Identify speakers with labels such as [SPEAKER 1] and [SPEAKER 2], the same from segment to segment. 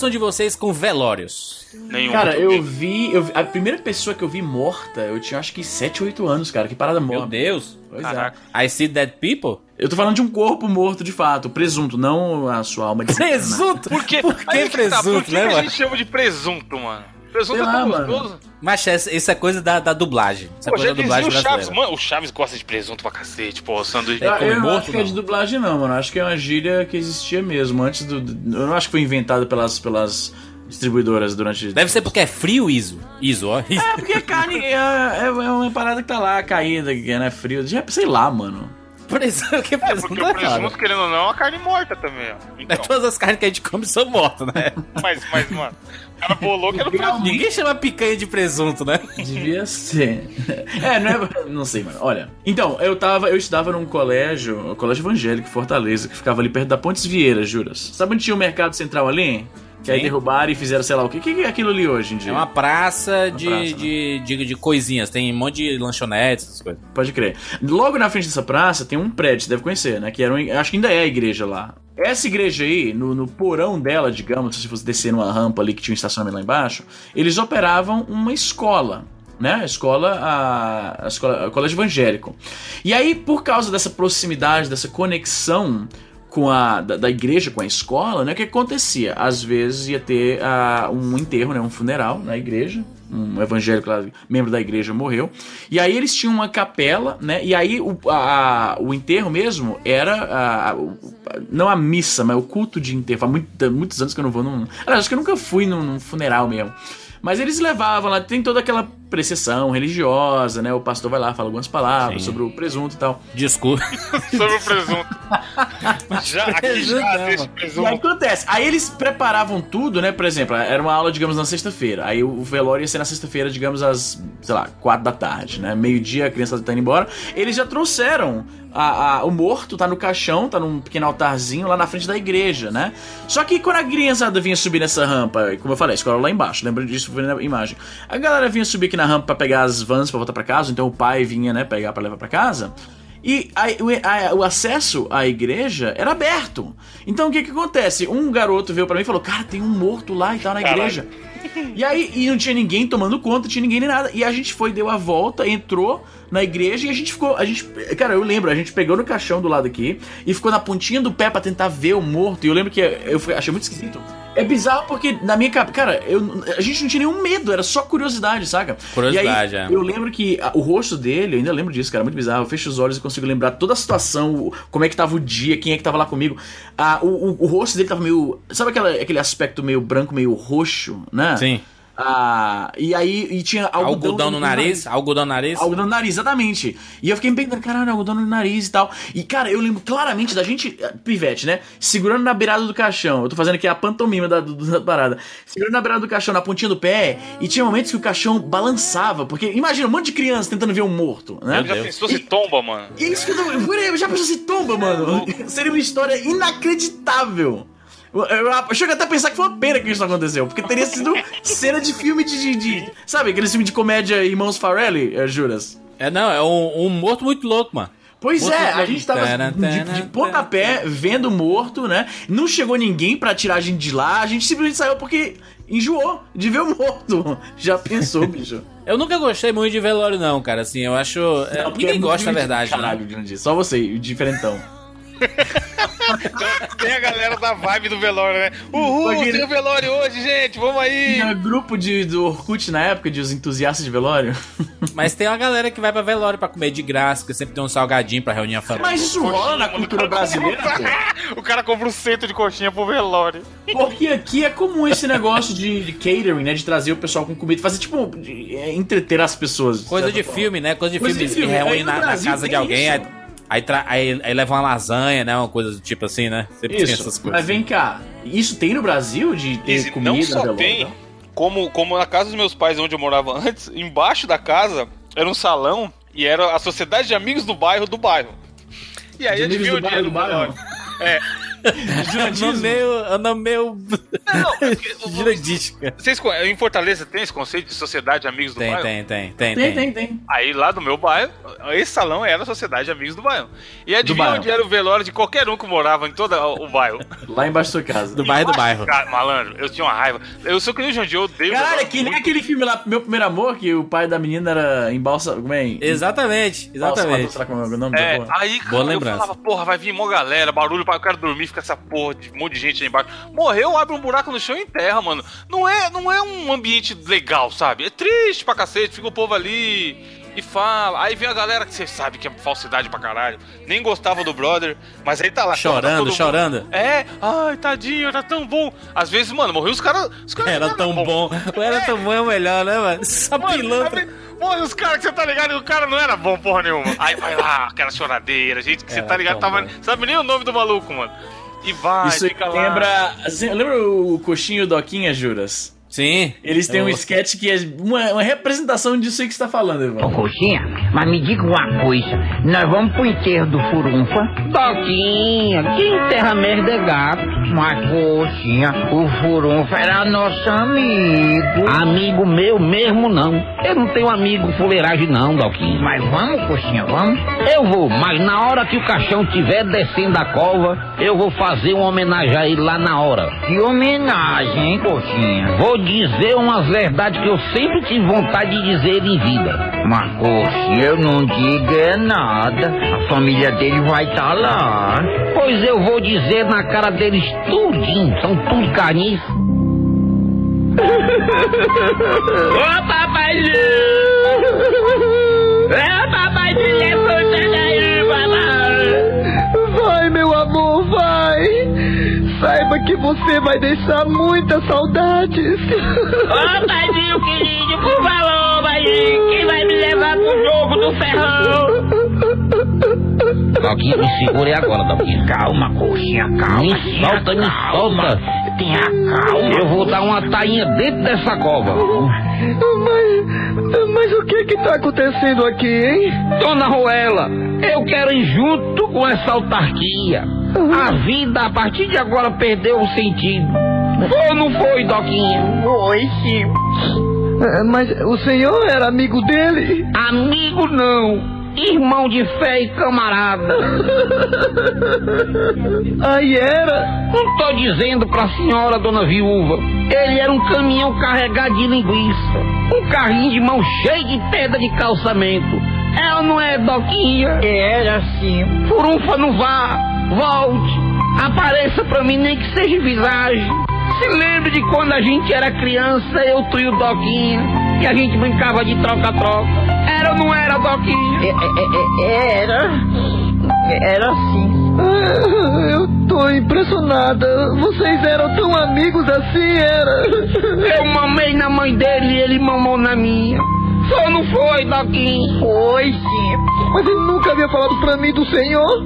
[SPEAKER 1] relação de vocês com velórios?
[SPEAKER 2] Nenhum.
[SPEAKER 3] Cara, eu vi, eu vi- A primeira pessoa que eu vi morta, eu tinha acho que 7 ou 8 anos, cara. Que parada
[SPEAKER 1] Meu
[SPEAKER 3] morta.
[SPEAKER 1] Deus.
[SPEAKER 3] Pois
[SPEAKER 2] Caraca.
[SPEAKER 1] I see dead people?
[SPEAKER 3] é. Eu tô falando de um corpo morto de fato, presunto, não a sua alma de
[SPEAKER 1] Presunto?
[SPEAKER 2] Por que,
[SPEAKER 1] Por que
[SPEAKER 2] Aí que tá,
[SPEAKER 1] presunto,
[SPEAKER 2] Por que,
[SPEAKER 1] né,
[SPEAKER 2] que a
[SPEAKER 1] mano?
[SPEAKER 2] gente chama de presunto, mano? Presunto é
[SPEAKER 3] lá, mano.
[SPEAKER 2] gostoso.
[SPEAKER 1] Mas essa- isso é coisa da, da dublagem. Isso é
[SPEAKER 2] Pô,
[SPEAKER 1] coisa
[SPEAKER 2] já
[SPEAKER 1] da
[SPEAKER 2] dizia
[SPEAKER 1] dublagem
[SPEAKER 2] o Chaves, mano. O Chaves gosta de presunto pra cacete, pô, sanduíche.
[SPEAKER 3] Eu,
[SPEAKER 1] É
[SPEAKER 3] eu não
[SPEAKER 1] morto,
[SPEAKER 3] acho que é
[SPEAKER 1] não?
[SPEAKER 3] de dublagem, não, mano. Acho que é uma gíria que existia mesmo. Antes do. Eu não acho que foi inventada pelas, pelas distribuidoras durante.
[SPEAKER 1] Deve ser porque é frio, Iso. Iso, ó.
[SPEAKER 3] É, porque a carne é, é, é uma parada que tá lá, caída, que é frio. Já, sei lá, mano.
[SPEAKER 1] Presunto, que
[SPEAKER 2] É,
[SPEAKER 1] presunto
[SPEAKER 2] porque
[SPEAKER 1] é
[SPEAKER 2] o presunto, querendo ou não, é uma carne morta também, ó.
[SPEAKER 1] É
[SPEAKER 2] Então,
[SPEAKER 1] todas as carnes que a gente come são mortas, né?
[SPEAKER 2] mas, mas, mano, o cara bolou que era presunto.
[SPEAKER 1] Ninguém chama picanha de presunto, né?
[SPEAKER 3] Devia ser. É, não é. Não sei, mano. Olha. Então, eu tava. Eu estudava num colégio, um colégio evangélico Fortaleza, que ficava ali perto da Pontes Vieira, juras. Sabe onde tinha o mercado central ali? Que aí
[SPEAKER 1] Sim.
[SPEAKER 3] derrubaram e fizeram, sei lá o que. Que é aquilo ali hoje em dia?
[SPEAKER 1] É uma praça, de,
[SPEAKER 3] praça, né?
[SPEAKER 1] de, de, de coisinhas. Tem um monte de lanchonetes, essas coisas.
[SPEAKER 3] Pode crer. Logo na frente dessa praça tem um prédio, você deve conhecer, né? Que era um, acho que ainda é a igreja lá. Essa igreja aí, no, no porão dela, digamos, se fosse descer numa rampa ali que tinha um estacionamento lá embaixo, eles operavam uma escola. Né? A escola, a, a escola, o colégio evangélico. E aí, por causa dessa proximidade, dessa conexão com a da, da igreja com a escola, né? O que acontecia? Às vezes ia ter ah, um enterro, né? Um funeral na igreja. Um evangélico lá, membro da igreja morreu. E aí eles tinham uma capela, né? E aí o, a- o enterro mesmo era a- a- não a missa, mas o culto de enterro. Faz muito- muitos anos que eu não vou num. Aliás, acho que eu nunca fui num, num funeral mesmo. Mas eles levavam lá, tem toda aquela precessão religiosa, né? O pastor vai lá, fala algumas palavras
[SPEAKER 1] Sim.
[SPEAKER 3] sobre o presunto e tal.
[SPEAKER 1] Desculpa.
[SPEAKER 2] Sobre o presunto. já, aqui
[SPEAKER 1] Presunto
[SPEAKER 2] já
[SPEAKER 1] não,
[SPEAKER 2] deixa
[SPEAKER 1] mano.
[SPEAKER 2] o
[SPEAKER 3] E aí
[SPEAKER 2] presunto.
[SPEAKER 3] acontece, aí eles preparavam tudo, né? Por exemplo, era uma aula, digamos, na sexta-feira. Aí o velório ia ser na sexta-feira, digamos, às, sei lá, quatro da tarde, né? Meio-dia, a criança tá indo embora. Eles já trouxeram a- a- o morto, tá no caixão, tá num pequeno altarzinho lá na frente da igreja, né? Só que quando a criançada vinha subir nessa rampa, como eu falei, a escola lá embaixo, lembra disso na imagem. A galera vinha subir aqui na rampa pra pegar as vans pra voltar pra casa, então o pai vinha, né, pegar pra levar pra casa. E aí, o, a- o acesso à igreja era aberto. Então o que que acontece? Um garoto veio pra mim e falou: Cara, tem um morto lá e tal na
[SPEAKER 2] Caralho.
[SPEAKER 3] igreja. E aí, e não tinha ninguém tomando conta, tinha ninguém nem nada. E a gente foi, deu a volta, entrou na igreja e a gente ficou. A gente, cara, eu lembro, a gente pegou no caixão do lado aqui e ficou na pontinha do pé pra tentar ver o morto. E eu lembro que eu achei muito esquisito. É bizarro porque na minha cabeça, cara, eu, a gente não tinha nenhum medo, era só curiosidade, saca?
[SPEAKER 1] Curiosidade,
[SPEAKER 3] e aí,
[SPEAKER 1] é.
[SPEAKER 3] Eu lembro que a- o rosto dele, eu ainda lembro disso, cara, muito bizarro. Eu fecho os olhos e consigo lembrar toda a situação, o- como é que tava o dia, quem é que tava lá comigo. Ah, o, o, o rosto dele tava meio. Sabe aquela, aquele aspecto meio branco, meio roxo, né?
[SPEAKER 1] Sim.
[SPEAKER 3] Ah, e aí e tinha algodão,
[SPEAKER 1] Algodão no nariz? Algodão no nariz?
[SPEAKER 3] Algodão no nariz, exatamente. E eu fiquei me perguntando, caralho, algodão no nariz e tal. E, cara, eu lembro claramente da gente, eh, pivete, né? Segurando na beirada do caixão. Eu tô fazendo aqui a pantomima da, do- da parada. Segurando na beirada do caixão, na pontinha do pé. E tinha momentos que o caixão balançava. Porque, imagina, um monte de criança tentando ver um morto, né?
[SPEAKER 1] Meu
[SPEAKER 2] Já pensou se tomba, mano?
[SPEAKER 3] E é isso que eu tô. Por aí, já pensou se tomba, mano? Seria uma história inacreditável. Chego até a pensar que foi uma pena que isso aconteceu, porque teria sido cena de filme de. de, de- sabe, aquele filme de comédia Irmãos Farrelly, eh, juras?
[SPEAKER 1] É, não, é um, um morto muito louco, mano.
[SPEAKER 3] Pois
[SPEAKER 1] Morto
[SPEAKER 3] é, a gente tava de, de pontapé, vendo morto, né? Não chegou ninguém pra tirar a gente de lá, a gente simplesmente saiu porque enjoou de ver o morto. Já pensou, bicho?
[SPEAKER 1] Eu nunca gostei muito de velório, não, cara. Assim, eu acho. é,
[SPEAKER 3] Não, é
[SPEAKER 1] ninguém
[SPEAKER 3] muito
[SPEAKER 1] gosta, na
[SPEAKER 3] de-
[SPEAKER 1] verdade, né?
[SPEAKER 3] Caralho, Jurandir, só você, o diferentão.
[SPEAKER 2] Tem a galera da vibe do velório, né? Uhul,
[SPEAKER 3] Imagina.
[SPEAKER 2] tem o velório hoje, gente, vamos aí!
[SPEAKER 3] Tinha grupo de, do Orkut na época, de os entusiastas de velório.
[SPEAKER 1] Mas tem uma galera que vai pra velório pra comer de graça, que sempre tem um salgadinho pra reunir a família.
[SPEAKER 3] Mas isso rola na cultura brasileira, pô.
[SPEAKER 2] O cara compra um centro de coxinha pro velório.
[SPEAKER 3] Porque aqui é comum esse negócio de, de catering, né? De trazer o pessoal com comida, fazer tipo, de, é, entreter as pessoas.
[SPEAKER 1] Coisa de
[SPEAKER 3] forma.
[SPEAKER 1] filme, né? Coisa de
[SPEAKER 3] Coisa
[SPEAKER 1] filme.
[SPEAKER 3] de filme.
[SPEAKER 1] Que reúne na, na casa de alguém,
[SPEAKER 3] isso.
[SPEAKER 1] Aí, aí, tra- aí, aí leva uma lasanha, né? Uma coisa do tipo assim, né? Sempre tem essas
[SPEAKER 3] Isso,
[SPEAKER 1] coisas.
[SPEAKER 3] mas vem cá, isso tem no Brasil de ter
[SPEAKER 2] Easy,
[SPEAKER 3] comida
[SPEAKER 2] não só tem, como, como na casa dos meus pais, onde eu morava antes, embaixo da casa era um salão e era a sociedade de amigos do bairro do bairro. E aí
[SPEAKER 3] De
[SPEAKER 2] adivinha
[SPEAKER 3] amigos
[SPEAKER 2] o
[SPEAKER 3] do
[SPEAKER 2] dia
[SPEAKER 3] bairro
[SPEAKER 2] do
[SPEAKER 3] do bairro?
[SPEAKER 2] É.
[SPEAKER 1] É no meu. É no meu.
[SPEAKER 2] Não, é porque o-
[SPEAKER 1] Juridística.
[SPEAKER 2] Vocês, em Fortaleza tem esse conceito de sociedade de amigos do
[SPEAKER 1] Tem,
[SPEAKER 2] bairro?
[SPEAKER 1] tem, tem, tem,
[SPEAKER 3] Tem, tem, tem.
[SPEAKER 2] Aí lá do meu bairro, esse salão era a Sociedade de Amigos do Bairro. E adivinha
[SPEAKER 3] bairro.
[SPEAKER 2] onde era o velório de qualquer um que morava em todo o bairro?
[SPEAKER 3] Lá embaixo da sua casa.
[SPEAKER 1] Do bairro do bairro.
[SPEAKER 2] Cara, malandro, eu tinha uma raiva. Eu sou que nem o Jandir, eu odeio
[SPEAKER 3] Cara,
[SPEAKER 2] velório
[SPEAKER 3] que nem aquele filme lá, Meu Primeiro Amor, que o pai da menina era embalsa... Como é?
[SPEAKER 1] Exatamente, exatamente.
[SPEAKER 3] Será como é o nome
[SPEAKER 2] É,
[SPEAKER 3] da porra?
[SPEAKER 2] aí, cara,
[SPEAKER 1] Boa
[SPEAKER 2] eu
[SPEAKER 1] lembrança.
[SPEAKER 2] falava, porra, vai vir mó galera, barulho, eu quero dormir, fica essa porra de um monte de gente aí embaixo. Morreu, abre um buraco no chão e enterra, mano. Não é, não é um ambiente legal, sabe? É triste pra cacete, fica o povo ali e fala. Aí vem a galera que você sabe que é falsidade pra caralho. Nem gostava do brother, mas aí tá lá.
[SPEAKER 1] Chorando,
[SPEAKER 2] todo mundo-
[SPEAKER 1] chorando.
[SPEAKER 2] É, ai, tadinho, era tão bom. Às vezes, mano, morreu os caras. Os caras
[SPEAKER 1] Era tão bom. O era tão bom é o melhor, né, mano? Só
[SPEAKER 2] Mano,
[SPEAKER 1] pilantra.
[SPEAKER 2] Mano, os caras que você tá ligado, o cara não era bom porra nenhuma. Aí vai lá, aquela choradeira, gente que você
[SPEAKER 1] Era
[SPEAKER 2] tá ligado, tava.
[SPEAKER 1] bom.
[SPEAKER 2] Sabe nem o nome do maluco, mano. E vai,
[SPEAKER 3] Isso
[SPEAKER 2] fica lá.
[SPEAKER 3] lembra... assim, Lembra o Coxinho Doquinha, Juras?
[SPEAKER 1] Sim.
[SPEAKER 3] Eles têm um
[SPEAKER 1] Eu-
[SPEAKER 3] sketch que é uma, uma representação disso aí que você tá falando,
[SPEAKER 4] Ô,
[SPEAKER 3] Ivan.
[SPEAKER 4] Coxinha, mas me diga uma coisa. Nós vamos pro enterro do Furunfa? Doquinha, que enterra merda é gato. Mas, Coxinha, o Furunfa era nosso amigo. Amigo meu mesmo não. Eu não tenho amigo fuleiragem não, Doquinha. Mas vamos, Coxinha, vamos? Eu vou, mas na hora que o caixão estiver descendo a cova, eu vou fazer uma homenagem a ele lá na hora. Que homenagem, hein, Coxinha? Vou dizer umas verdades que eu sempre tive vontade de dizer em vida. Mas, Coxinha, eu não digo é nada. A família dele vai estar lá. Pois eu vou dizer na cara deles tudinho. São tudo carniça. Ô, papaizinho! É, papaizinho, escuta aí, papai!
[SPEAKER 5] Saiba que você vai deixar muitas saudades.
[SPEAKER 4] Ô, paizinho querido, por favor, paizinho, quem vai me levar pro jogo do ferrão? Doquinha, me segure agora, Doquinha. Calma, coxinha, calma. Me solta, me solta. Tenha calma. Eu vou dar uma tainha dentro dessa cova.
[SPEAKER 5] Mas, mas o que que tá acontecendo aqui, hein?
[SPEAKER 4] Dona Ruela, eu quero ir junto com essa autarquia. A vida, a partir de agora, perdeu o sentido. Foi ou não foi, Doquinha? Foi, sim.
[SPEAKER 5] Ah, Mas o senhor era amigo dele?
[SPEAKER 4] Amigo não. Irmão de fé e camarada.
[SPEAKER 5] Aí era.
[SPEAKER 4] Não tô dizendo pra senhora, dona viúva. Ele era um caminhão carregado de linguiça. Um carrinho de mão cheio de pedra de calçamento. É ou não é, Doquinha? Era sim. Furunfa, não vá. Volte. Apareça pra mim, nem que seja em visagem. Se lembre de quando a gente era criança, eu, tu e o Doquinha. E a gente brincava de troca-troca. Ou não era, Doquinha? era. Era sim.
[SPEAKER 5] Ah, Eu tô impressionada. Vocês eram tão amigos assim, era.
[SPEAKER 4] Eu mamei na mãe dele e ele mamou na minha. Só não foi, Doquinho? Foi sim.
[SPEAKER 5] Mas ele nunca havia falado pra mim do senhor.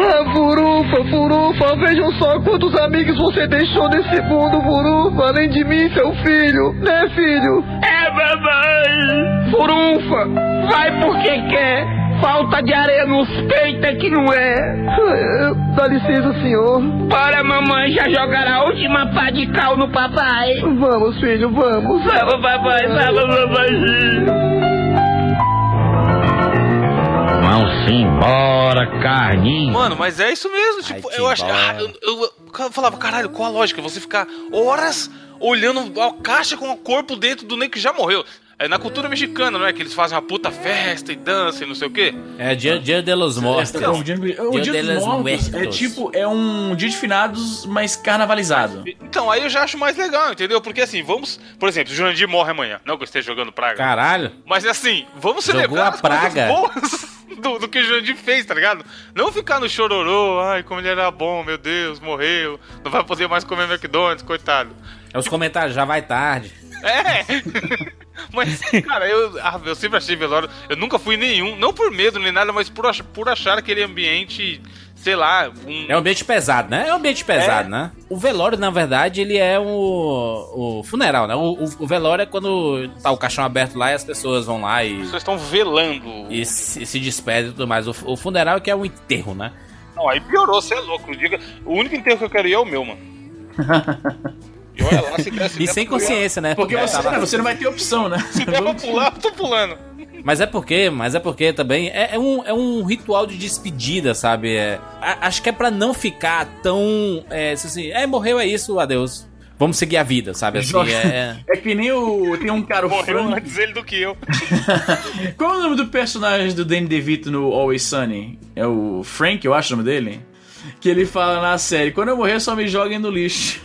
[SPEAKER 5] Ah, Furufa, Furufa, vejam só quantos amigos você deixou nesse mundo, Furufa, além de mim, seu filho, né, filho?
[SPEAKER 4] É, mamãe. Furunfa, vai porque quer. Falta de areia nos peitos é que não é.
[SPEAKER 5] Ah, Dá licença, senhor.
[SPEAKER 4] Para, mamãe, já jogará a última pá de cal no papai.
[SPEAKER 5] Vamos, filho, vamos.
[SPEAKER 4] Vamos, papai, vamos, mamãezinho. Embora, carninho.
[SPEAKER 2] Mano, mas é isso mesmo. Tipo,
[SPEAKER 1] Ai,
[SPEAKER 2] eu acho. ah, eu, eu- eu falava, caralho, qual a lógica? Você ficar horas olhando a caixa com o corpo dentro do nego que já morreu. É na cultura mexicana, não é? Que eles fazem uma puta festa e dança e não sei o quê.
[SPEAKER 1] É dia, dia de los
[SPEAKER 3] Você
[SPEAKER 1] Mortos.
[SPEAKER 3] tá confundindo- O
[SPEAKER 1] Dia
[SPEAKER 3] Dia
[SPEAKER 1] de
[SPEAKER 3] dos
[SPEAKER 1] los
[SPEAKER 3] Mortos é tipo, é um dia de finados, mas carnavalizado.
[SPEAKER 2] Então, aí eu já acho mais legal, entendeu? Porque assim, vamos. Por exemplo, o Jurandir morre amanhã. Não que eu esteja jogando praga.
[SPEAKER 1] Caralho.
[SPEAKER 2] Mas assim, vamos
[SPEAKER 1] Jogou
[SPEAKER 2] celebrar
[SPEAKER 1] a
[SPEAKER 2] as coisas
[SPEAKER 1] praga.
[SPEAKER 2] boas do, do que o Jurandir fez, tá ligado? Não ficar no chororô, ai, como ele era bom, meu Deus, morreu, não vai poder mais comer McDonald's, coitado.
[SPEAKER 1] É os comentários, já vai tarde.
[SPEAKER 2] É! Mas, cara, eu, ah, eu sempre achei velório. Eu nunca fui nenhum, não por medo nem nada, mas por, ach- por achar aquele ambiente, sei lá, um.
[SPEAKER 1] É um ambiente pesado, né? É um ambiente pesado,
[SPEAKER 2] É.
[SPEAKER 1] né? O velório, na verdade, ele é o, o funeral, né? O, o- o velório é quando tá o caixão aberto lá e as pessoas vão lá e,
[SPEAKER 2] Vocês estão velando.
[SPEAKER 1] e se, se despedem e tudo mais. O, o funeral é que é o enterro, né?
[SPEAKER 2] Não, aí piorou, você é louco. Diga, o único enterro que eu quero ir é o meu, mano. E olha lá, se der, se
[SPEAKER 1] E sem consciência, né?
[SPEAKER 3] Porque você,
[SPEAKER 1] tá
[SPEAKER 3] né, você não vai ter opção, né?
[SPEAKER 2] Se der pra pular, eu tô pulando.
[SPEAKER 1] Mas é porque, mas é porque também é, é um, é um ritual de despedida, sabe? É, a- acho que é pra não ficar tão. É, assim, é, morreu, é isso, adeus. Vamos seguir a vida, sabe? Assim,
[SPEAKER 3] Joga-
[SPEAKER 1] é,
[SPEAKER 3] É que nem o. Tem um cara,
[SPEAKER 2] Morreu
[SPEAKER 3] Frank.
[SPEAKER 2] antes ele do que eu.
[SPEAKER 3] Qual é o nome do personagem do Danny DeVito no Always Sunny? É o Frank, eu acho o nome dele? Que ele fala na série: quando eu morrer, só me joguem no lixo.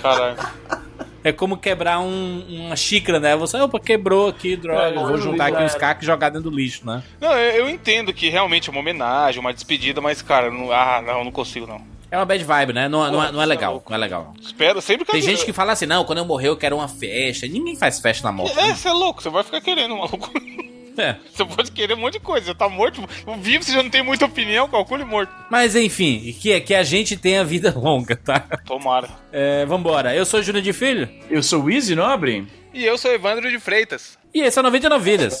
[SPEAKER 2] Caralho.
[SPEAKER 1] é como quebrar um- uma xícara, né? Você, opa, quebrou aqui, droga,
[SPEAKER 3] É,
[SPEAKER 1] vou juntar aqui
[SPEAKER 3] era.
[SPEAKER 1] cacos e jogar dentro do lixo, né?
[SPEAKER 2] Não, eu, eu entendo que realmente é uma homenagem, uma despedida, mas, cara, não, ah, não, não consigo, não.
[SPEAKER 1] É uma bad vibe, né? Não, não, é- não é
[SPEAKER 2] Pô,
[SPEAKER 1] legal,
[SPEAKER 2] é
[SPEAKER 1] não é legal.
[SPEAKER 2] Espera, sempre que
[SPEAKER 1] Tem gente que fala assim, não, quando eu morrer eu quero uma festa. Ninguém faz festa na morte.
[SPEAKER 2] É, você é louco, você vai ficar querendo, maluco.
[SPEAKER 1] É.
[SPEAKER 2] Você pode querer um monte de coisa, você tá morto. O vivo você já não tem muita opinião, calcule morto.
[SPEAKER 1] Mas enfim, que, que a gente tenha vida longa, tá?
[SPEAKER 2] Tomara.
[SPEAKER 1] É, vambora. Eu sou o Júnior de Filho.
[SPEAKER 3] Eu sou o Easy Nobre?
[SPEAKER 2] E eu sou Evandro de Freitas.
[SPEAKER 1] E esse é o 99 Vidas.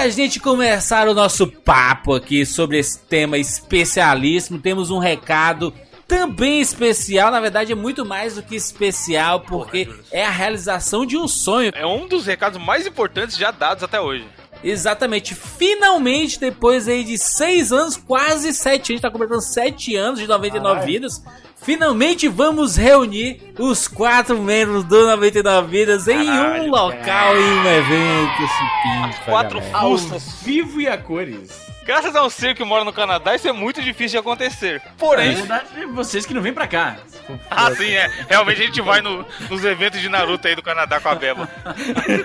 [SPEAKER 1] Da gente começar o nosso papo aqui sobre esse tema especialíssimo, temos um recado também especial. Na verdade, é muito mais do que especial, porque é a realização de um sonho.
[SPEAKER 2] É um dos recados mais importantes já dados até hoje.
[SPEAKER 1] Exatamente, finalmente, depois aí de seis anos, quase sete, a gente tá completando sete anos de 99 vidas. Finalmente vamos reunir os quatro membros do 99 Vidas em um
[SPEAKER 2] Caralho,
[SPEAKER 1] local, em um evento. Supimpa,
[SPEAKER 2] Quatro
[SPEAKER 1] galera.
[SPEAKER 3] Ao
[SPEAKER 2] fustas.
[SPEAKER 3] vivo e a cores.
[SPEAKER 2] Graças a um ser que mora no Canadá, isso é muito difícil de acontecer.
[SPEAKER 3] Na
[SPEAKER 2] Porém,
[SPEAKER 3] verdade, é vocês que não vêm pra cá.
[SPEAKER 2] ah, sim, é. Realmente a gente vai no- nos eventos de Naruto aí do Canadá com a Beba.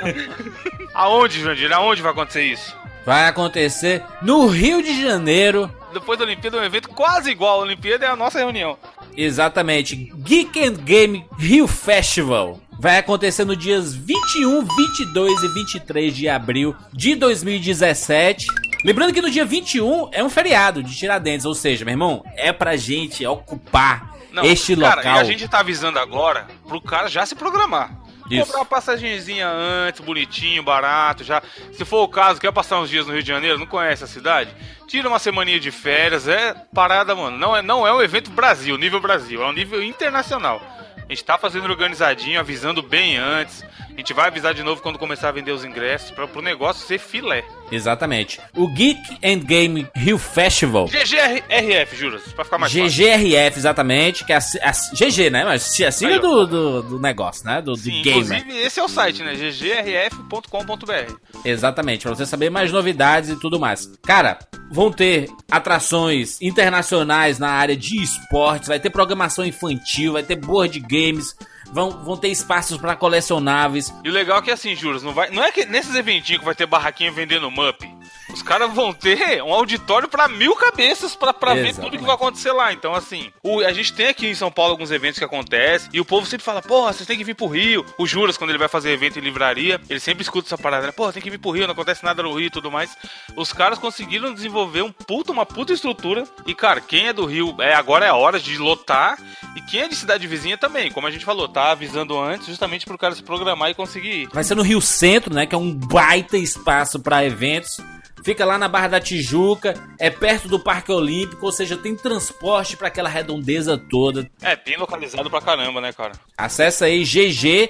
[SPEAKER 2] Aonde, Jandir? Aonde vai acontecer isso?
[SPEAKER 1] Vai acontecer no Rio de Janeiro.
[SPEAKER 2] Depois da Olimpíada, um evento quase igual à Olimpíada é a nossa reunião.
[SPEAKER 1] Exatamente, Geek and Game Rio Festival. Vai acontecer no dias 21, 22 e 23 de abril de 2017. Lembrando que no dia 21 é um feriado de Tiradentes, ou seja, meu irmão, é pra gente ocupar este
[SPEAKER 2] cara,
[SPEAKER 1] local.
[SPEAKER 2] E a gente tá avisando agora pro cara já se programar.
[SPEAKER 1] Isso.
[SPEAKER 2] Comprar uma passagenzinha antes, bonitinho, barato, já. Se for o caso, quer passar uns dias no Rio de Janeiro, não conhece a cidade? Tira uma semaninha de férias, é parada, mano. Não é, não é um evento Brasil, nível Brasil, é um nível internacional. A gente tá fazendo organizadinho, avisando bem antes. A gente vai avisar de novo quando começar a vender os ingressos, para pro negócio ser filé.
[SPEAKER 1] Exatamente. O Geek and Game Rio Festival.
[SPEAKER 2] GGRF, juras, pra ficar mais fácil.
[SPEAKER 1] GGRF, exatamente, que é a, a, GG, né? Mas a sigla do, do, do negócio, né? Do, do
[SPEAKER 2] Sim,
[SPEAKER 1] gamer.
[SPEAKER 2] inclusive esse é o site, né? ggrf.com.br.
[SPEAKER 1] Exatamente, pra você saber mais novidades e tudo mais. Cara, vão ter atrações internacionais na área de esportes, vai ter programação infantil, vai ter board games, vão, vão ter espaços pra colecionáveis.
[SPEAKER 2] E o legal é que assim, juros, não, vai, não é que nesses eventinhos que vai ter barraquinha vendendo mup. Os caras vão ter um auditório pra mil cabeças pra, pra ver tudo que vai acontecer lá. Então, assim, o- a gente tem aqui em São Paulo alguns eventos que acontecem e o povo sempre fala, porra, vocês têm que vir pro Rio. O Juras, quando ele vai fazer evento em livraria, ele sempre escuta essa parada, né? Porra, tem que vir pro Rio, não acontece nada no Rio e tudo mais. Os caras conseguiram desenvolver um puta, uma puta estrutura. E, cara, quem é do Rio, é, agora é a hora de lotar. E quem é de cidade vizinha também, como a gente falou, tá avisando antes, justamente pro cara se programar e conseguir ir.
[SPEAKER 1] Vai ser no Rio Centro, né? Que é um baita espaço pra eventos. Fica lá na Barra da Tijuca, é perto do Parque Olímpico, ou seja, tem transporte pra aquela redondeza toda.
[SPEAKER 2] É, bem localizado pra caramba, né, cara?
[SPEAKER 1] Acesse aí ggrf.com.br.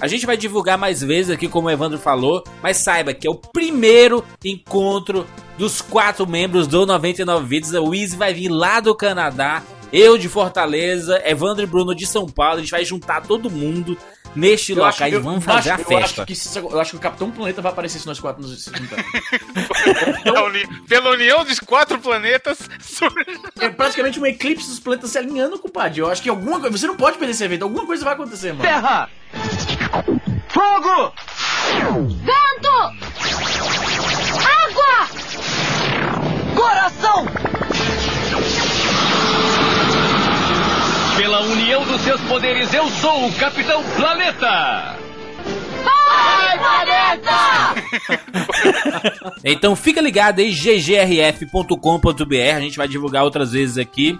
[SPEAKER 1] A gente vai divulgar mais vezes aqui, como o Evandro falou, mas saiba que é o primeiro encontro dos quatro membros do 99 Vidas. O Easy vai vir lá do Canadá, eu de Fortaleza, Evandro e Bruno de São Paulo. A gente vai juntar todo mundo neste
[SPEAKER 3] Eu
[SPEAKER 1] local e
[SPEAKER 3] eu
[SPEAKER 1] vamos fazer
[SPEAKER 3] acho-
[SPEAKER 1] a
[SPEAKER 3] Eu
[SPEAKER 1] festa.
[SPEAKER 3] acho, que, se- eu acho que o Capitão Planeta vai aparecer se nós quatro nos juntando.
[SPEAKER 2] Pela uni- Pela união dos quatro planetas.
[SPEAKER 3] É praticamente um eclipse dos planetas se alinhando, compadre. Eu acho que alguma coisa. Você não pode perder esse evento. Alguma coisa vai acontecer, mano.
[SPEAKER 6] Terra! Fogo!
[SPEAKER 7] Vento! Água!
[SPEAKER 6] Coração! Pela união dos seus poderes, eu sou o Capitão Planeta!
[SPEAKER 7] Vai, planeta!
[SPEAKER 1] Então fica ligado aí, ggrf.com.br. A gente vai divulgar outras vezes aqui.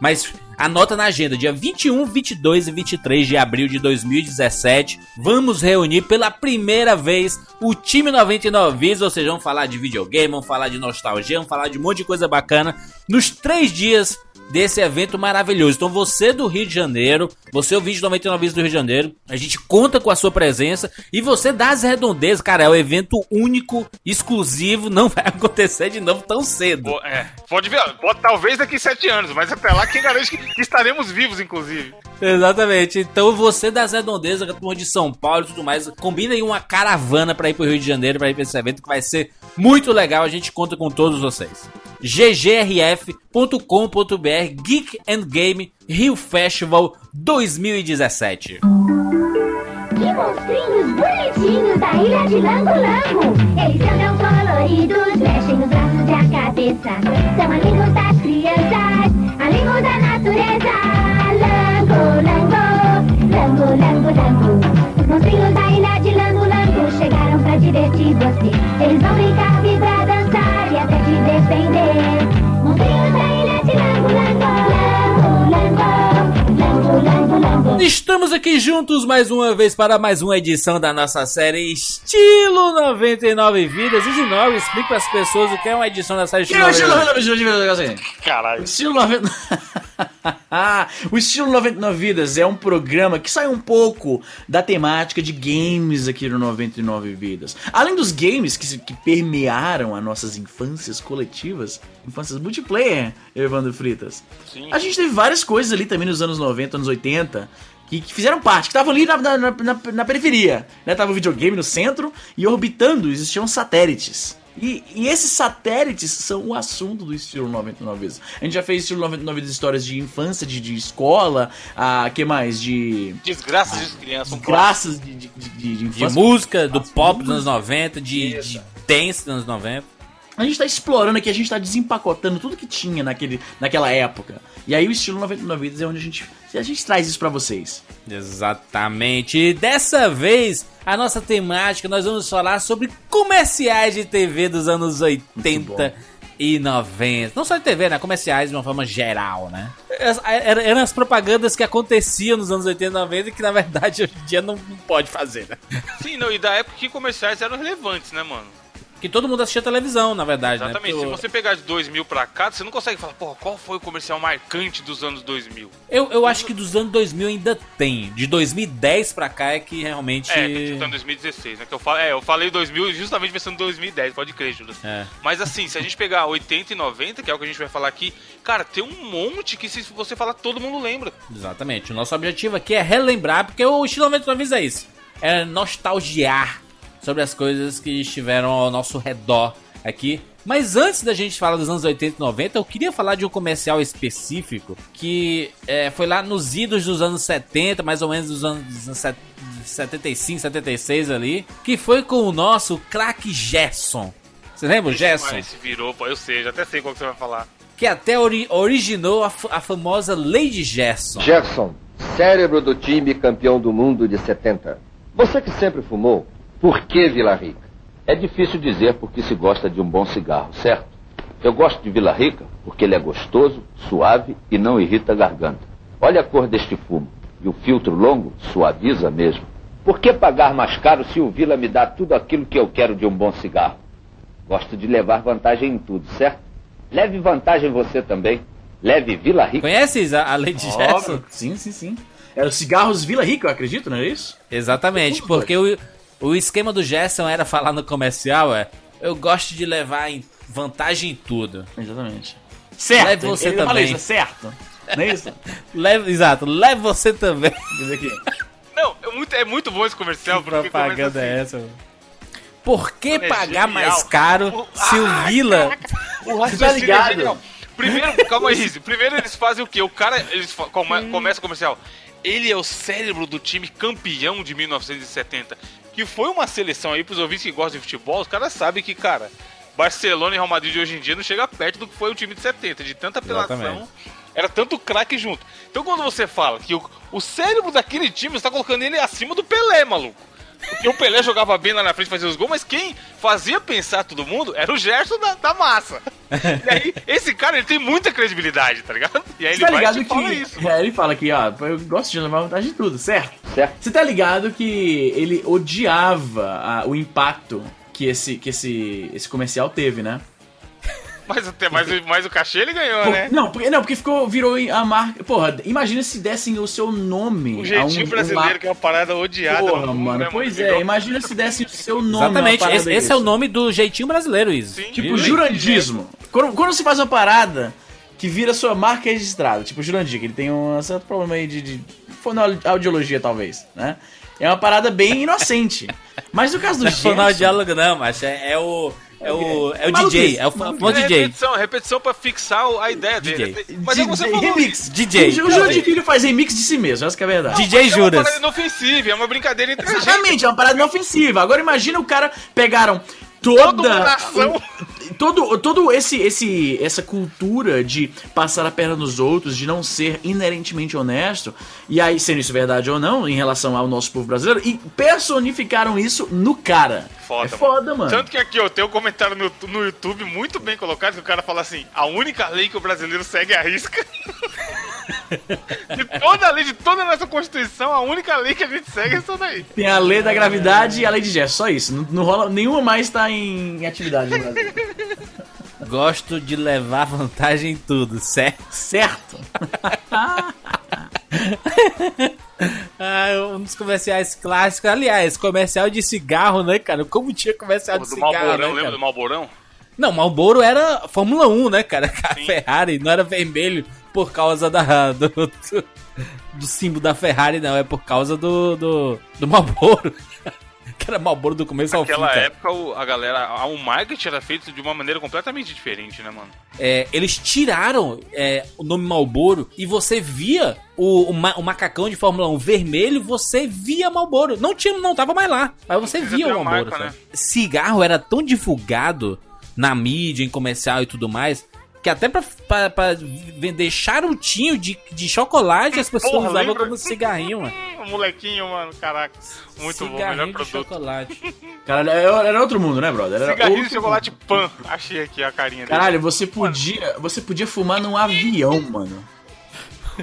[SPEAKER 1] Mas anota na agenda, dia 21, 22 e 23 de abril de 2017. Vamos reunir pela primeira vez o time 99 Vidas. Ou seja, vamos falar de videogame, vamos falar de nostalgia, vamos falar de um monte de coisa bacana. Nos três dias desse evento maravilhoso. Então você do Rio de Janeiro, você o vídeo 99 Vidas do Rio de Janeiro, a gente conta com a sua presença e você das redondezas, cara, é um evento único, exclusivo, não vai acontecer de novo tão cedo.
[SPEAKER 2] É, pode ver, pode, talvez daqui sete anos, mas até lá quem garante que, que estaremos vivos, inclusive.
[SPEAKER 1] Exatamente. Então você das redondezas, a turma de São Paulo e tudo mais, combina aí uma caravana pra ir pro Rio de Janeiro, pra ir pra esse evento que vai ser muito legal. A gente conta com todos vocês. ggrf.com.br Geek and Game Rio Festival 2017.
[SPEAKER 7] Que monstrinhos bonitinhos da ilha de Lango Lango. Eles andam coloridos, mexem os braços e a cabeça. São amigos das crianças, amigos da natureza. Lango Lango, Lango Lango Lango. Os monstrinhos da ilha de Lango Lango chegaram pra divertir você. Eles vão brincar, vibrar, defender. Monstrinhos da ilha de Lango Lango, Lango Lango, Lango Lango Lango.
[SPEAKER 1] Estamos aqui juntos mais uma vez para mais uma edição da nossa série Estilo 99 Vidas. E de novo, explique para as pessoas o que é uma edição da série Estilo
[SPEAKER 3] é estilo
[SPEAKER 1] 99
[SPEAKER 3] 99 Vidas, assim.
[SPEAKER 2] Caralho.
[SPEAKER 3] Estilo 90... o estilo 99 Vidas é um programa que sai um pouco da temática de games aqui no 99 Vidas. Além dos games que, que permearam as nossas infâncias coletivas, infâncias multiplayer, Evandro Fritas.
[SPEAKER 2] Sim.
[SPEAKER 3] A gente teve várias coisas ali também nos anos 90, anos 80, que, que fizeram parte, que estavam ali na, na, na, na- na periferia. Né? Tava o videogame no centro e orbitando existiam satélites. E, e esses satélites são o assunto do estilo 99 vezes. A gente já fez estilo 99 vezes histórias de infância, de, de escola, a que mais? De
[SPEAKER 2] Desgraças de criança, um clássico.
[SPEAKER 3] graças de, de, de, de
[SPEAKER 1] De
[SPEAKER 3] infância.
[SPEAKER 1] música, do pop dos anos 90, de, de dance dos anos 90.
[SPEAKER 3] A gente tá explorando aqui, a gente tá desempacotando tudo que tinha naquele, naquela época. E aí o estilo 99 vidas é onde a gente, a gente traz isso pra vocês.
[SPEAKER 1] Exatamente. E dessa vez, a nossa temática, nós vamos falar sobre comerciais de TV dos anos 80 e 90. Não só de TV, né? Comerciais de uma forma geral, né? Eram as propagandas que aconteciam nos anos 80 e 90 e que, na verdade, hoje em dia não, não pode fazer, né?
[SPEAKER 2] Sim, não, e da época que comerciais eram relevantes, né, mano?
[SPEAKER 1] Que todo mundo assistia televisão, na verdade,
[SPEAKER 2] Exatamente.
[SPEAKER 1] né?
[SPEAKER 2] Se
[SPEAKER 1] Porque
[SPEAKER 2] você pegar de 2000 pra cá, você não consegue falar, porra, qual foi o comercial marcante dos anos 2000?
[SPEAKER 1] eu, eu acho que dos anos 2000 ainda tem. De 2010 pra cá é que realmente...
[SPEAKER 2] É, que tá em 2016, né? Que eu, falo, é, eu falei 2000 justamente pensando em 2010, pode crer, Júlio.
[SPEAKER 1] É.
[SPEAKER 2] Mas assim, se a gente pegar 80 e 90, que é o que a gente vai falar aqui, cara, tem um monte que se você falar, todo mundo lembra.
[SPEAKER 1] Exatamente. O nosso objetivo aqui é relembrar, porque o estilo 99 é isso. É nostalgiar sobre as coisas que estiveram ao nosso redor aqui. Mas antes da gente falar dos anos 80 e 90, eu queria falar de um comercial específico que é, foi lá nos idos dos anos 70, mais ou menos dos anos set- 75, 76 ali, que foi com o nosso craque Gerson. Você lembra o Gerson?
[SPEAKER 2] Mas se virou, pô, eu sei, já até sei qual que você vai falar.
[SPEAKER 1] Que até ori- originou a, a famosa Lady Gerson.
[SPEAKER 8] Gerson, cérebro do time campeão do mundo de 70. Você que sempre fumou, por que Vila Rica?
[SPEAKER 9] É difícil dizer porque se gosta de um bom cigarro, certo? Eu gosto de Vila Rica porque ele é gostoso, suave e não irrita a garganta. Olha a cor deste fumo. E o filtro longo suaviza mesmo. Por que pagar mais caro se o Vila me dá tudo aquilo que eu quero de um bom cigarro? Gosto de levar vantagem em tudo, certo? Leve vantagem você também. Leve Vila Rica.
[SPEAKER 1] Conheces a, a Lady?
[SPEAKER 3] Óbvio. Sim, sim, sim. Era os cigarros Vila Rica, eu acredito, não é isso?
[SPEAKER 1] Exatamente, porque o, o esquema do Gerson era falar no comercial, é. Eu gosto de levar em vantagem em tudo.
[SPEAKER 3] Exatamente. Certo,
[SPEAKER 1] Leve você
[SPEAKER 3] falei
[SPEAKER 1] também.
[SPEAKER 3] isso, é certo. Não é isso?
[SPEAKER 1] Leve, exato, leve você também.
[SPEAKER 3] Diz aqui.
[SPEAKER 2] Não, é muito, é muito bom esse comercial,
[SPEAKER 1] Que propaganda
[SPEAKER 2] assim.
[SPEAKER 1] é essa? mano? Por que
[SPEAKER 2] É
[SPEAKER 1] pagar
[SPEAKER 2] genial.
[SPEAKER 1] mais caro
[SPEAKER 2] O-
[SPEAKER 1] se o
[SPEAKER 2] Ah,
[SPEAKER 1] Vila.
[SPEAKER 2] O
[SPEAKER 3] tá
[SPEAKER 2] raciocínio é
[SPEAKER 3] ligado?
[SPEAKER 2] genial. Primeiro, calma aí. Primeiro eles fazem o quê? O cara, eles fa- come, começa o comercial. Ele é o cérebro do time campeão de 1970. Que foi uma seleção aí pros ouvintes que gostam de futebol. Os caras sabem que, cara, Barcelona e Real Madrid de hoje em dia não chega perto do que foi o time de 70. De tanta apelação.
[SPEAKER 1] Exatamente.
[SPEAKER 2] Era tanto craque junto. Então quando você fala que o, o cérebro daquele time você tá colocando ele acima do Pelé, maluco. Porque o Pelé jogava bem lá na frente, fazia os gols, mas quem fazia pensar todo mundo era o Gerson da, da massa. E aí, esse cara, ele tem muita credibilidade, tá ligado? E aí
[SPEAKER 3] Você
[SPEAKER 2] ele
[SPEAKER 3] tá
[SPEAKER 2] vai
[SPEAKER 3] ligado
[SPEAKER 2] e te fala
[SPEAKER 3] que.
[SPEAKER 2] isso.
[SPEAKER 3] É, ele fala que, ó, eu gosto de levar vantagem de tudo, certo?
[SPEAKER 8] Certo.
[SPEAKER 3] Você tá ligado que ele odiava a- o impacto que esse, que esse, esse comercial teve, né?
[SPEAKER 2] Mas, até, mas, o- mas o cachê ele ganhou,
[SPEAKER 3] Por-
[SPEAKER 2] né?
[SPEAKER 3] Não, porque, não, porque ficou, virou a marca. Porra, imagina se dessem o seu nome.
[SPEAKER 2] O
[SPEAKER 3] a
[SPEAKER 2] jeitinho
[SPEAKER 3] um-
[SPEAKER 2] brasileiro,
[SPEAKER 3] uma-
[SPEAKER 2] que é uma parada odiada.
[SPEAKER 3] Porra,
[SPEAKER 2] mundo,
[SPEAKER 3] mano,
[SPEAKER 2] né,
[SPEAKER 3] pois
[SPEAKER 2] Virou-
[SPEAKER 3] é, imagina se dessem o seu nome.
[SPEAKER 1] Exatamente, esse, esse é o nome do jeitinho brasileiro, isso.
[SPEAKER 2] Sim.
[SPEAKER 3] Tipo,
[SPEAKER 2] Viu?
[SPEAKER 3] jurandismo. Quando, quando você faz uma parada que vira sua marca registrada, tipo o Jurandir, que ele tem um certo problema aí de, de fonoaudiologia, talvez, né? É uma parada bem inocente. Mas no caso do
[SPEAKER 1] Não é
[SPEAKER 3] Gerson...
[SPEAKER 1] fonoaudiólogo, não, mas é, é o. É o, é o
[SPEAKER 3] Maluquice,
[SPEAKER 1] DJ, é o
[SPEAKER 3] maluquice.
[SPEAKER 1] famoso
[SPEAKER 2] É
[SPEAKER 1] DJ.
[SPEAKER 2] repetição, é repetição pra fixar a ideia dele.
[SPEAKER 1] DJ.
[SPEAKER 2] Mas é o que você
[SPEAKER 3] DJ,
[SPEAKER 2] falou.
[SPEAKER 3] remix.
[SPEAKER 1] DJ.
[SPEAKER 3] O Jurandir Filho faz remix de si mesmo, essa que é a verdade.
[SPEAKER 1] DJ
[SPEAKER 2] É uma parada inofensiva, é uma brincadeira entre a gente.
[SPEAKER 3] Exatamente, é uma parada inofensiva. Agora imagina o cara pegaram toda
[SPEAKER 2] Toda uma nação.
[SPEAKER 3] Todo todo esse esse essa cultura de passar a perna nos outros, de não ser inerentemente honesto, e aí sendo isso verdade ou não em relação ao nosso povo brasileiro e personificaram isso no cara.
[SPEAKER 2] Foda,
[SPEAKER 3] é foda, mano.
[SPEAKER 2] Tanto que aqui, ó, tem um comentário no, no YouTube muito bem colocado que o cara fala assim: a única lei que o brasileiro segue é a risca. de toda a lei, de toda a nossa Constituição, a única lei que a gente segue é essa daí.
[SPEAKER 3] Tem a lei da gravidade e a lei de gesto, só isso. Não, não rola nenhuma mais tá em atividade no Brasil.
[SPEAKER 1] Gosto de levar vantagem em tudo, certo?
[SPEAKER 3] certo?
[SPEAKER 1] Ah, um dos comerciais clássicos. Aliás, comercial de cigarro, né, cara? Como tinha comercial
[SPEAKER 2] Pô,
[SPEAKER 1] de cigarro,
[SPEAKER 2] Malborão,
[SPEAKER 1] né,
[SPEAKER 2] lembra
[SPEAKER 1] cara?
[SPEAKER 2] do Malborão?
[SPEAKER 1] Não, Marlboro era Fórmula 1, né, cara? A
[SPEAKER 2] Sim.
[SPEAKER 1] Ferrari não era vermelho por causa da, do, do, do símbolo da Ferrari, não. É por causa do, do, do Marlboro. que era Marlboro do começo ao fim,
[SPEAKER 2] Naquela época, o- a galera, a- o marketing era feito de uma maneira completamente diferente, né, mano?
[SPEAKER 1] É, eles tiraram é, o nome Marlboro e você via o, o, ma- o macacão de Fórmula 1 vermelho, você via Marlboro. Não tinha, não tava mais lá, mas você via o
[SPEAKER 2] a
[SPEAKER 1] Marlboro.
[SPEAKER 2] marca,
[SPEAKER 1] sabe? Cigarro era tão divulgado na mídia, em comercial e tudo mais, que até pra, pra, pra vender charutinho de, de chocolate as pessoas
[SPEAKER 2] Porra,
[SPEAKER 1] usavam
[SPEAKER 2] lembra?
[SPEAKER 1] como cigarrinho, mano.
[SPEAKER 2] Molequinho, mano, caraca. Muito bom,
[SPEAKER 1] cigarrinho
[SPEAKER 2] melhor
[SPEAKER 1] de
[SPEAKER 2] produto.
[SPEAKER 1] chocolate.
[SPEAKER 3] Caralho, era era outro mundo, né, brother? Era
[SPEAKER 2] Cigarrinho de chocolate pan. Achei aqui a carinha dele.
[SPEAKER 3] Caralho, você podia, você podia fumar num avião, mano.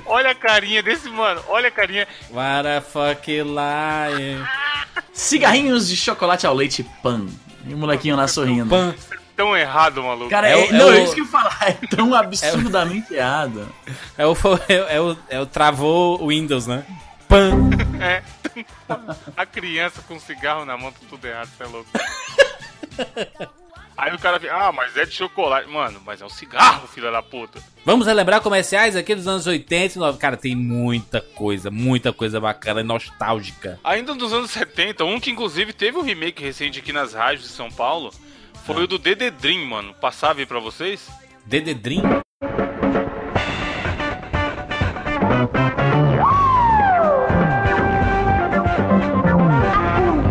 [SPEAKER 2] Olha a carinha desse, mano. Olha a carinha.
[SPEAKER 1] What a fuck lie.
[SPEAKER 3] Cigarrinhos de chocolate ao leite pan. E o molequinho lá sorrindo.
[SPEAKER 1] Pan.
[SPEAKER 2] Tão errado, maluco.
[SPEAKER 3] Cara,
[SPEAKER 1] É
[SPEAKER 3] é,
[SPEAKER 1] é
[SPEAKER 3] não, é
[SPEAKER 1] o-
[SPEAKER 3] isso que eu falar. É tão absurdamente errado.
[SPEAKER 1] É o, é, o, é o travou o Windows, né? Pan.
[SPEAKER 2] É. A criança com cigarro na mão, tá tudo errado, você é louco. Aí o cara fica, ah, mas é de chocolate. Mano, mas é um cigarro, filha da puta.
[SPEAKER 1] Vamos relembrar comerciais aqui dos anos 80 e 90. Cara, tem muita coisa, muita coisa bacana e nostálgica.
[SPEAKER 2] Ainda dos anos 70, um que inclusive teve um remake recente aqui nas rádios de São Paulo, foi o do DD Dream, mano. Passava aí pra vocês?
[SPEAKER 1] DD Dream?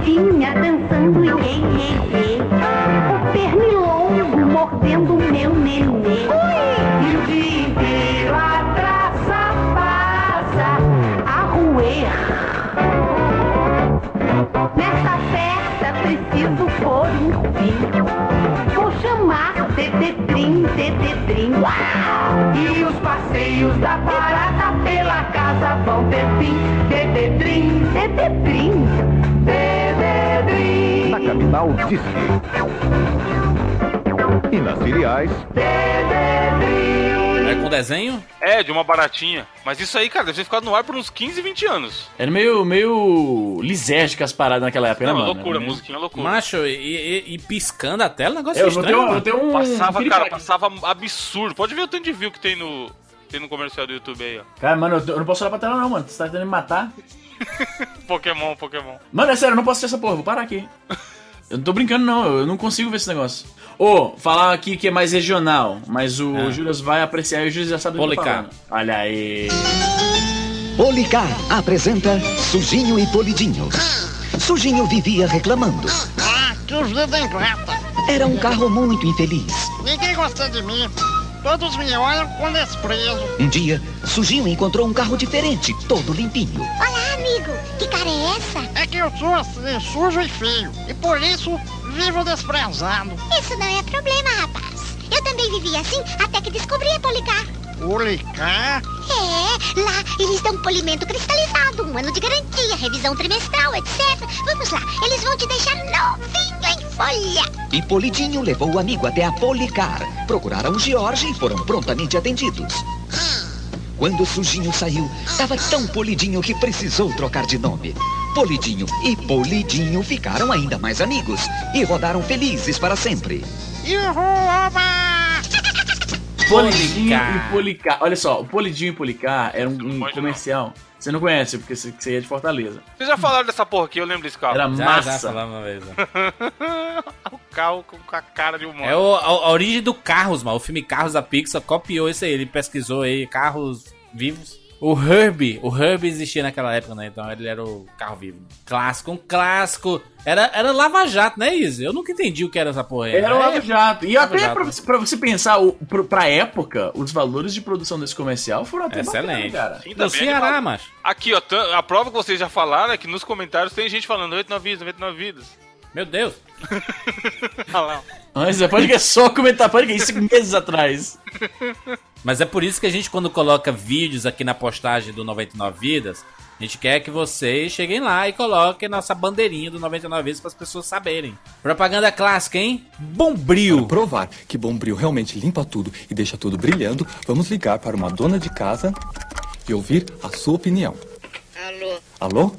[SPEAKER 7] Tinha dançando iê, iê, iê. O pernilongo mordendo meu nenê. E o dia inteiro a traça passa a roer. Nesta festa preciso pôr um fim. Chamar Tetetrim. E os passeios da parada pela casa vão ter fim. Tetetrim, Tetetrim, Tetetrim.
[SPEAKER 5] Na capital, disque. E nas filiais,
[SPEAKER 7] Tetetrim.
[SPEAKER 1] É com desenho?
[SPEAKER 2] É, de uma baratinha. Mas isso aí, cara, deve ter ficado no ar por uns 15, 20 anos.
[SPEAKER 3] Era meio, meio lisérgica as paradas naquela época,
[SPEAKER 2] Não,
[SPEAKER 3] né,
[SPEAKER 2] é
[SPEAKER 3] mano?
[SPEAKER 2] loucura, musiquinha é loucura.
[SPEAKER 1] Macho, e, e- e piscando a tela, negócio
[SPEAKER 3] É, vou ter
[SPEAKER 1] estranho.
[SPEAKER 3] eu ter um
[SPEAKER 2] Passava, cara, passava absurdo. Pode ver o tanto de view que tem no, tem no comercial do YouTube aí, ó.
[SPEAKER 3] Cara, mano, eu, eu não posso olhar pra tela não, mano. Você tá tentando me matar?
[SPEAKER 2] Pokémon, Pokémon.
[SPEAKER 3] Mano, é sério, eu não posso assistir essa porra, vou parar aqui. Eu não tô brincando, não, eu não consigo ver esse negócio. Ô, falar aqui que é mais regional, mas o
[SPEAKER 1] Ah.
[SPEAKER 3] Július vai apreciar e o Július já sabe do que eu
[SPEAKER 1] Policar.
[SPEAKER 3] Olha aí.
[SPEAKER 10] Policar apresenta Sujinho e Polidinho. Sujinho vivia reclamando.
[SPEAKER 11] Ah, que vida ingrata.
[SPEAKER 10] Era um carro muito infeliz.
[SPEAKER 11] Ninguém gosta de mim. Todos me olham com desprezo.
[SPEAKER 10] Um dia, Sujinho encontrou um carro diferente, todo limpinho.
[SPEAKER 7] Olá, amigo. Que cara é essa?
[SPEAKER 11] É que eu sou assim, sujo e feio. E por isso, vivo desprezado.
[SPEAKER 7] Isso não é problema, rapaz. Eu também vivi assim até que descobri a Policar.
[SPEAKER 11] Policar?
[SPEAKER 7] É, lá eles dão polimento cristalizado, um ano de garantia, revisão trimestral, etc. Vamos lá, eles vão te deixar novinho em folha.
[SPEAKER 10] E Polidinho levou o amigo até a Policar. Procuraram George e foram prontamente atendidos. Quando Sujinho saiu, tava tão polidinho que precisou trocar de nome. Polidinho e Polidinho ficaram ainda mais amigos e rodaram felizes para sempre.
[SPEAKER 3] Polidinho
[SPEAKER 1] Policar.
[SPEAKER 3] e Policar. Olha só, o Polidinho e Policar era um, um comercial. Você não conhece, porque você, é de Fortaleza.
[SPEAKER 2] Vocês já falaram dessa porra aqui, eu lembro desse carro.
[SPEAKER 3] Era
[SPEAKER 1] Já,
[SPEAKER 3] massa.
[SPEAKER 1] já falamos uma vez.
[SPEAKER 2] o carro com com a cara de humano.
[SPEAKER 1] É o- a, a origem do Carros, mano. O filme Carros da Pixar copiou isso aí. Ele pesquisou aí carros vivos. O Herbie, o Herbie existia naquela época, né? Então ele era o carro vivo. Clássico, um clássico. Era, era Lava Jato, né, Izzy? Eu nunca entendi o que era essa porra aí.
[SPEAKER 3] Era o
[SPEAKER 1] É,
[SPEAKER 3] Lava Jato. E
[SPEAKER 1] Lava
[SPEAKER 3] até
[SPEAKER 1] Jato.
[SPEAKER 3] pra, você- pra você pensar, o, pro, pra época, os valores de produção desse comercial foram até
[SPEAKER 1] Excelente.
[SPEAKER 3] bacana, cara.
[SPEAKER 2] Sim,
[SPEAKER 1] No
[SPEAKER 2] também
[SPEAKER 1] Ceará,
[SPEAKER 2] animado.
[SPEAKER 1] macho.
[SPEAKER 2] Aqui, ó, a prova que vocês já falaram é que nos comentários tem gente falando 99 vidas, 99 vidas.
[SPEAKER 1] Meu Deus.
[SPEAKER 2] Olha lá.
[SPEAKER 3] Mas você pode que é só comentar, pode que é isso meses atrás.
[SPEAKER 1] Mas é por isso que a gente, quando coloca vídeos aqui na postagem do 99 Vidas, a gente quer que vocês cheguem lá e coloquem nossa bandeirinha do 99 Vidas para as pessoas saberem. Propaganda clássica, hein? Bombril.
[SPEAKER 12] provar que Bombril realmente limpa tudo e deixa tudo brilhando, vamos ligar para uma dona de casa e ouvir a sua opinião.
[SPEAKER 13] Alô?
[SPEAKER 12] Alô?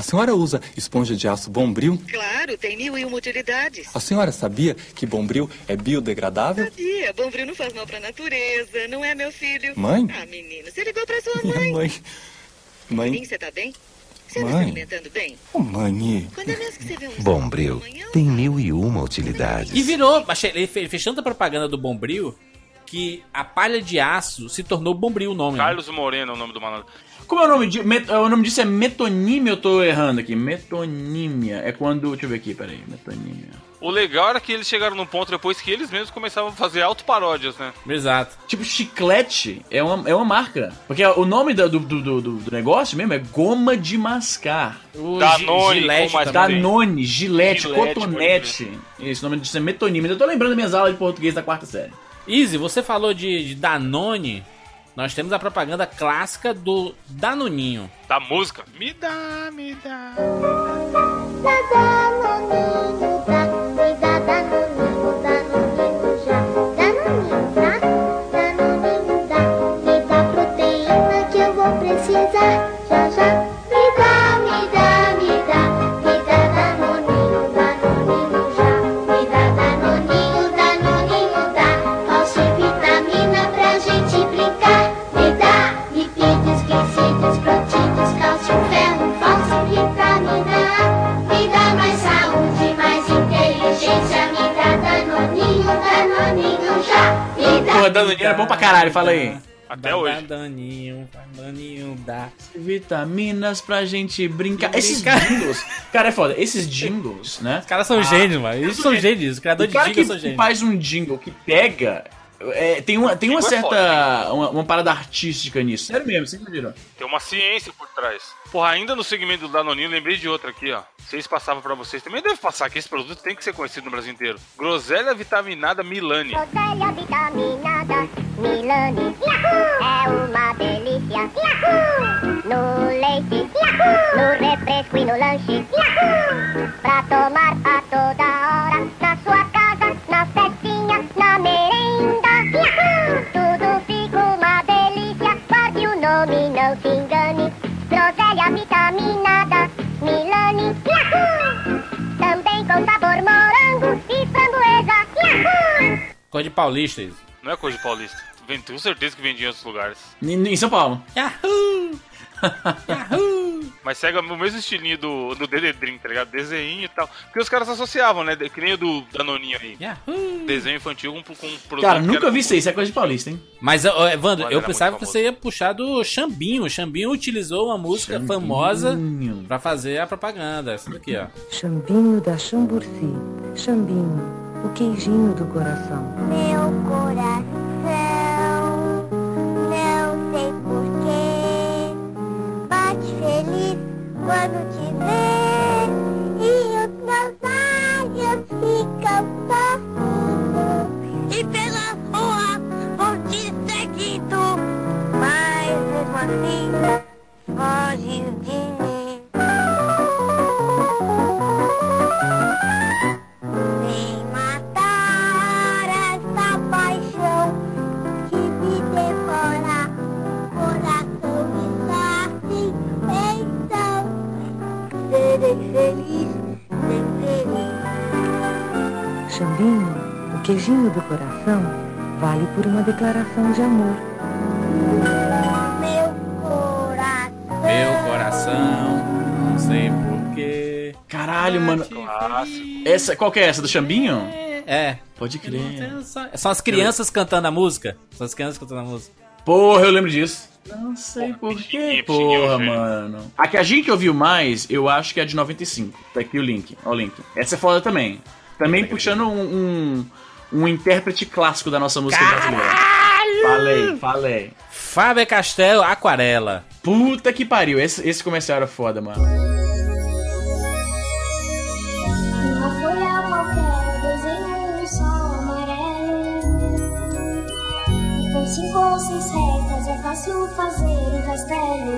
[SPEAKER 12] A senhora usa esponja de aço Bombril?
[SPEAKER 13] Claro, tem mil e uma utilidades.
[SPEAKER 12] A senhora sabia que Bombril é biodegradável?
[SPEAKER 13] Sabia, Bombril não faz mal pra natureza, não é, meu filho?
[SPEAKER 12] Mãe?
[SPEAKER 13] Ah, menino, você ligou pra sua
[SPEAKER 12] Minha
[SPEAKER 13] mãe.
[SPEAKER 12] mãe. Mãe?
[SPEAKER 13] você tá bem? Você se
[SPEAKER 12] Mãe?
[SPEAKER 13] alimentando bem?
[SPEAKER 12] Ô, mãe.
[SPEAKER 13] Quando é mesmo que você vê um
[SPEAKER 14] Bombril tem mil e uma utilidades.
[SPEAKER 1] E virou, achei- ele fe- fez tanta propaganda do Bombril que a palha de aço se tornou Bombril o nome. né?
[SPEAKER 2] Carlos Moreno é o nome do malandro.
[SPEAKER 3] Como é o nome disso? O nome disso é metonímia, eu tô errando aqui. Metonímia. É quando. Deixa eu ver aqui, peraí. Metonímia.
[SPEAKER 2] O legal era que eles chegaram num ponto depois que eles mesmos começavam a fazer autoparódias, né?
[SPEAKER 1] Exato.
[SPEAKER 3] Tipo, chiclete é uma, é uma marca. Porque o nome do, do, do, do- negócio mesmo é goma de mascar.
[SPEAKER 1] O
[SPEAKER 2] Danone,
[SPEAKER 1] Gi- Gillette
[SPEAKER 2] como.
[SPEAKER 3] Danone, Gillette,
[SPEAKER 2] Gillette,
[SPEAKER 3] Cotonete. Isso, o nome disso é metonímia. Eu tô lembrando das minhas aulas de português da quarta série.
[SPEAKER 1] Easy, você falou de, de Danone. Nós temos a propaganda clássica do Danoninho.
[SPEAKER 2] Da música. Me dá, me dá.
[SPEAKER 7] proteína que
[SPEAKER 3] Porra, Danoninho era bom pra caralho, fala aí.
[SPEAKER 2] Até hoje.
[SPEAKER 1] Danoninho, Danoninho dá.
[SPEAKER 3] Vitaminas pra gente brincar. Esses jingles. Cara, é foda. Esses jingles, né?
[SPEAKER 1] Os caras são gênios, mano. Eles são gênios. Os
[SPEAKER 3] O
[SPEAKER 1] criadores de
[SPEAKER 3] cara
[SPEAKER 1] jingle
[SPEAKER 3] que
[SPEAKER 1] são gênios.
[SPEAKER 3] faz um jingle que pega. É, tem uma, tem uma
[SPEAKER 2] Jingle é
[SPEAKER 3] certa. Uma, uma parada artística nisso. Sério mesmo, vocês viram?
[SPEAKER 2] Tem uma ciência por trás. Porra, ainda no segmento do Danoninho, lembrei de outra aqui, ó. Vocês passavam pra vocês. Também deve passar que esse produto tem que ser conhecido no Brasil inteiro. Groselha vitaminada Milani.
[SPEAKER 7] Groselha vitaminada Milani É uma delícia No leite No refresco e no lanche Pra tomar
[SPEAKER 1] paulista isso.
[SPEAKER 2] Não é coisa de paulista. Vem- Tenho certeza que vendia em outros lugares.
[SPEAKER 3] Em, em São Paulo.
[SPEAKER 1] Yahoo! Yahoo!
[SPEAKER 2] Mas segue o mesmo estilinho do, do DD tá ligado? Desenho e tal. Porque os caras associavam, né? Que nem o do Danoninho aí.
[SPEAKER 1] Yahoo!
[SPEAKER 2] Desenho infantil com, com produto
[SPEAKER 3] Cara, nunca vi isso aí. Isso é coisa de paulista, hein?
[SPEAKER 1] Mas, ó, Evandro,
[SPEAKER 2] Olha,
[SPEAKER 1] eu pensava que você ia puxar do Xambinho. O Xambinho utilizou uma música
[SPEAKER 3] Xambinho.
[SPEAKER 1] famosa pra fazer a propaganda. Essa daqui, ó.
[SPEAKER 15] Xambinho da Chamburci. Xambinho, o queijinho do coração.
[SPEAKER 16] Meu coração, não sei porquê, bate feliz quando te vê e os meus olhos ficam sorrindo. E pela rua vou te seguindo, mas mesmo assim foge de
[SPEAKER 15] queijinho do coração, vale por uma declaração de amor.
[SPEAKER 16] Meu coração,
[SPEAKER 1] Meu coração, não sei porquê.
[SPEAKER 3] Caralho, mano. Essa, qual que é essa? Do Xambinho?
[SPEAKER 1] É.
[SPEAKER 3] Pode crer.
[SPEAKER 1] São as crianças cantando a música. São as crianças cantando a música.
[SPEAKER 3] Porra, eu lembro disso. Não sei porquê, porra, mano. A que a gente ouviu mais, eu acho que é a de 95. Tá aqui o link. Ó o link. Essa é foda também. Também puxando um, um, um intérprete clássico da nossa música brasileira. Falei, falei.
[SPEAKER 1] Fábio Castelo, Aquarela.
[SPEAKER 3] Puta que pariu. Esse, esse comercial era foda, mano.
[SPEAKER 16] uma folha qualquer, desenho sol amarelo. E com cinco ou seis retas é fácil fazer um castelo.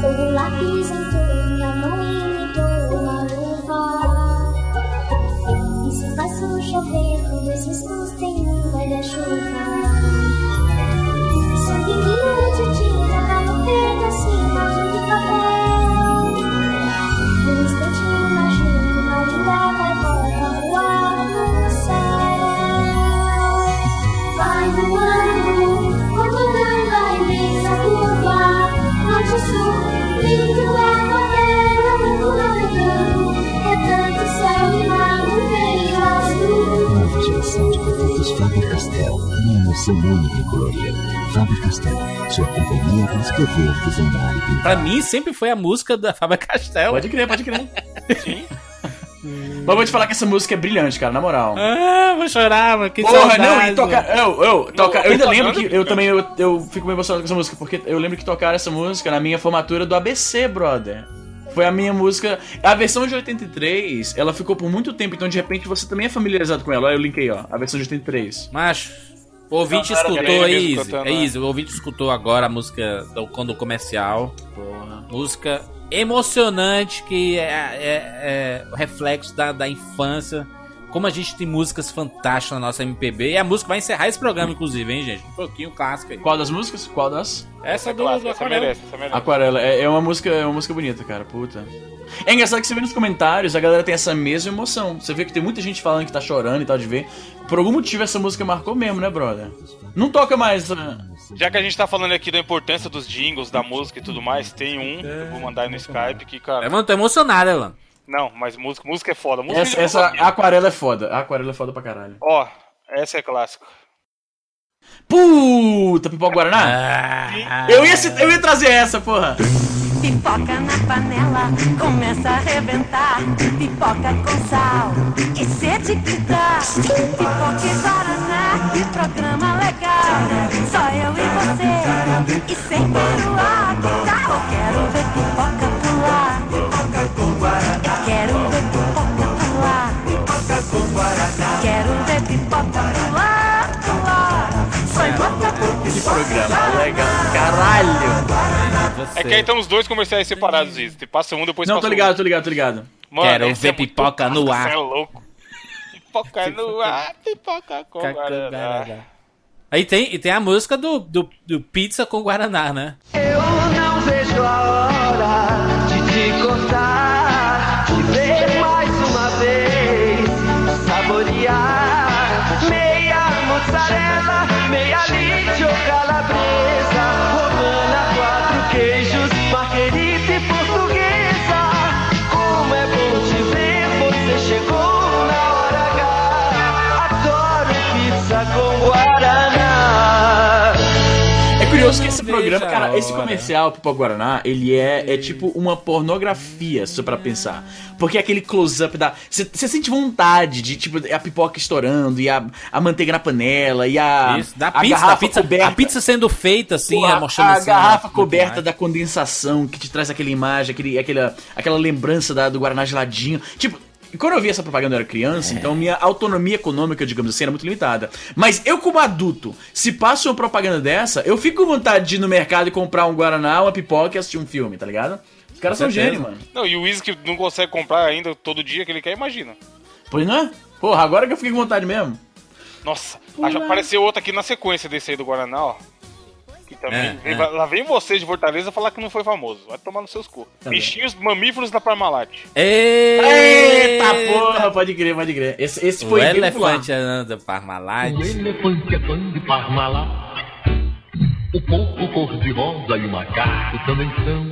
[SPEAKER 16] Todo lápis entrou, minha mão imitou chover, com dois riscos tem um guarda-chuva. Sou menino de tinta, cada pedacinho de papel. Num instante imagino uma linda gaivota voar no céu. Vai voando, comandando a imensa curva. Norte e sul, lindo
[SPEAKER 17] Faber-Castell. Uma emoção única e colorida. Faber-Castell, sua companhia para escrever, desenhar e pintar.
[SPEAKER 1] Pra mim, sempre foi a música da Fábio Castelo.
[SPEAKER 3] Pode crer, pode crer. Mas vou te falar que essa música é brilhante, cara, na moral.
[SPEAKER 1] Ah, vou chorar, mano. Que
[SPEAKER 3] Porra, não,
[SPEAKER 1] saudade,
[SPEAKER 3] e tocar. Eu, eu, toca, eu ainda lembro que eu também eu, eu fico meio emocionado com essa música, porque eu lembro que tocaram essa música na minha formatura do ABC, brother. Foi a minha música. A versão de 83, ela ficou por muito tempo, então de repente você também é familiarizado com ela. Olha, eu linkei, ó. A versão de 83.
[SPEAKER 1] Macho, o ouvinte
[SPEAKER 2] Não,
[SPEAKER 1] escutou Easy.
[SPEAKER 2] cantando,
[SPEAKER 1] É
[SPEAKER 2] né?
[SPEAKER 1] Easy, o ouvinte escutou agora a música do, quando o comercial. Música emocionante que é, é- é o reflexo da, da infância. Como a gente tem músicas fantásticas na nossa MPB. E a música vai encerrar esse programa, inclusive, hein, gente? Um pouquinho clássico aí.
[SPEAKER 3] Qual das músicas? Qual das?
[SPEAKER 1] Essa do,
[SPEAKER 2] Clássica,
[SPEAKER 1] do
[SPEAKER 2] essa
[SPEAKER 1] Aquarela.
[SPEAKER 2] merece, essa merece.
[SPEAKER 3] Aquarela. É, é uma música, é uma música bonita, cara. Puta. É engraçado que você vê nos comentários, a galera tem essa mesma emoção. Você vê que tem muita gente falando que tá chorando e tal de ver. Por algum motivo essa música marcou mesmo, né, brother? Não toca mais. né?
[SPEAKER 2] Já que a gente tá falando aqui da importância dos jingles, da música e tudo mais, tem um que eu vou mandar aí no Skype que, cara.
[SPEAKER 1] É, mano, tô emocionado, mano.
[SPEAKER 2] Não, mas música, música é foda. Música
[SPEAKER 3] Essa,
[SPEAKER 2] de
[SPEAKER 3] essa aquarela é foda. A aquarela é foda pra caralho.
[SPEAKER 2] Ó, essa é clássica.
[SPEAKER 3] Puta, pipoca Guaraná?
[SPEAKER 1] Ah,
[SPEAKER 3] Eu ia, eu ia trazer essa, porra.
[SPEAKER 18] Pipoca na panela, começa a arrebentar. Pipoca com sal e sede que dá. Pipoca e Guaraná, programa legal. Só eu e você, e sem tal? Eu quero ver pipoca pular. Eu quero Ver pipoca pular, pular. Só bota por
[SPEAKER 3] Que programa legal. Caralho.
[SPEAKER 2] É que aí estão os dois comerciais separados, isso. Você Passa um, depois
[SPEAKER 3] Não,
[SPEAKER 2] passa
[SPEAKER 3] tô ligado, tô ligado, tô ligado.
[SPEAKER 2] Mano,
[SPEAKER 1] Quero ver
[SPEAKER 2] é muito
[SPEAKER 1] pipoca no
[SPEAKER 2] clássico,
[SPEAKER 1] ar.
[SPEAKER 2] Você é louco. Pipoca no ar, pipoca com guaraná.
[SPEAKER 1] Aí tem, e tem a música do, do, do Pizza com Guaraná, né?
[SPEAKER 19] Eu
[SPEAKER 3] curioso que esse programa, cara,
[SPEAKER 1] a
[SPEAKER 3] esse comercial Pipoca Guaraná, ele é, é tipo uma pornografia, só pra pensar. Porque é aquele close-up da. Você sente vontade de, tipo, a pipoca estourando, e a, a manteiga na panela, e a.
[SPEAKER 1] Isso, da
[SPEAKER 3] a
[SPEAKER 1] pizza, da
[SPEAKER 3] garrafa
[SPEAKER 1] pizza,
[SPEAKER 3] coberta.
[SPEAKER 1] a pizza sendo feita assim,
[SPEAKER 3] Pô, a,
[SPEAKER 1] mostrando
[SPEAKER 3] a
[SPEAKER 1] assim,
[SPEAKER 3] garrafa
[SPEAKER 1] ó,
[SPEAKER 3] coberta da condensação que te traz aquela imagem, aquele, aquela, aquela lembrança da, do Guaraná geladinho. Tipo, quando eu vi essa propaganda eu era criança,
[SPEAKER 1] É.
[SPEAKER 3] então minha autonomia econômica, digamos assim, era muito limitada. Mas eu, como adulto, se passa uma propaganda dessa, eu fico com vontade de ir no mercado e comprar um Guaraná, uma pipoca e assistir um filme, tá ligado? Os caras são gênios, mano.
[SPEAKER 2] Não, e o whisky não consegue comprar ainda todo dia que ele quer, imagina.
[SPEAKER 3] Pois não é? Porra, agora que eu fiquei com vontade mesmo.
[SPEAKER 2] Nossa,
[SPEAKER 3] Pula.
[SPEAKER 2] apareceu outro aqui na sequência desse aí do Guaraná, ó. Que também.
[SPEAKER 1] É,
[SPEAKER 2] vem-
[SPEAKER 1] é.
[SPEAKER 2] Lá vem você de Fortaleza falar que não foi famoso. Vai tomar nos seus cu.
[SPEAKER 3] Tá bem.
[SPEAKER 2] Bichinhos mamíferos da Parmalat.
[SPEAKER 1] Eita,
[SPEAKER 3] Eita porra, pode crer, pode crer. Esse, esse
[SPEAKER 1] O
[SPEAKER 3] foi bem
[SPEAKER 1] elefante anda Parmalat.
[SPEAKER 20] elefante é fã de Parmalat. O porco cor-de-rosa e o macaco também são.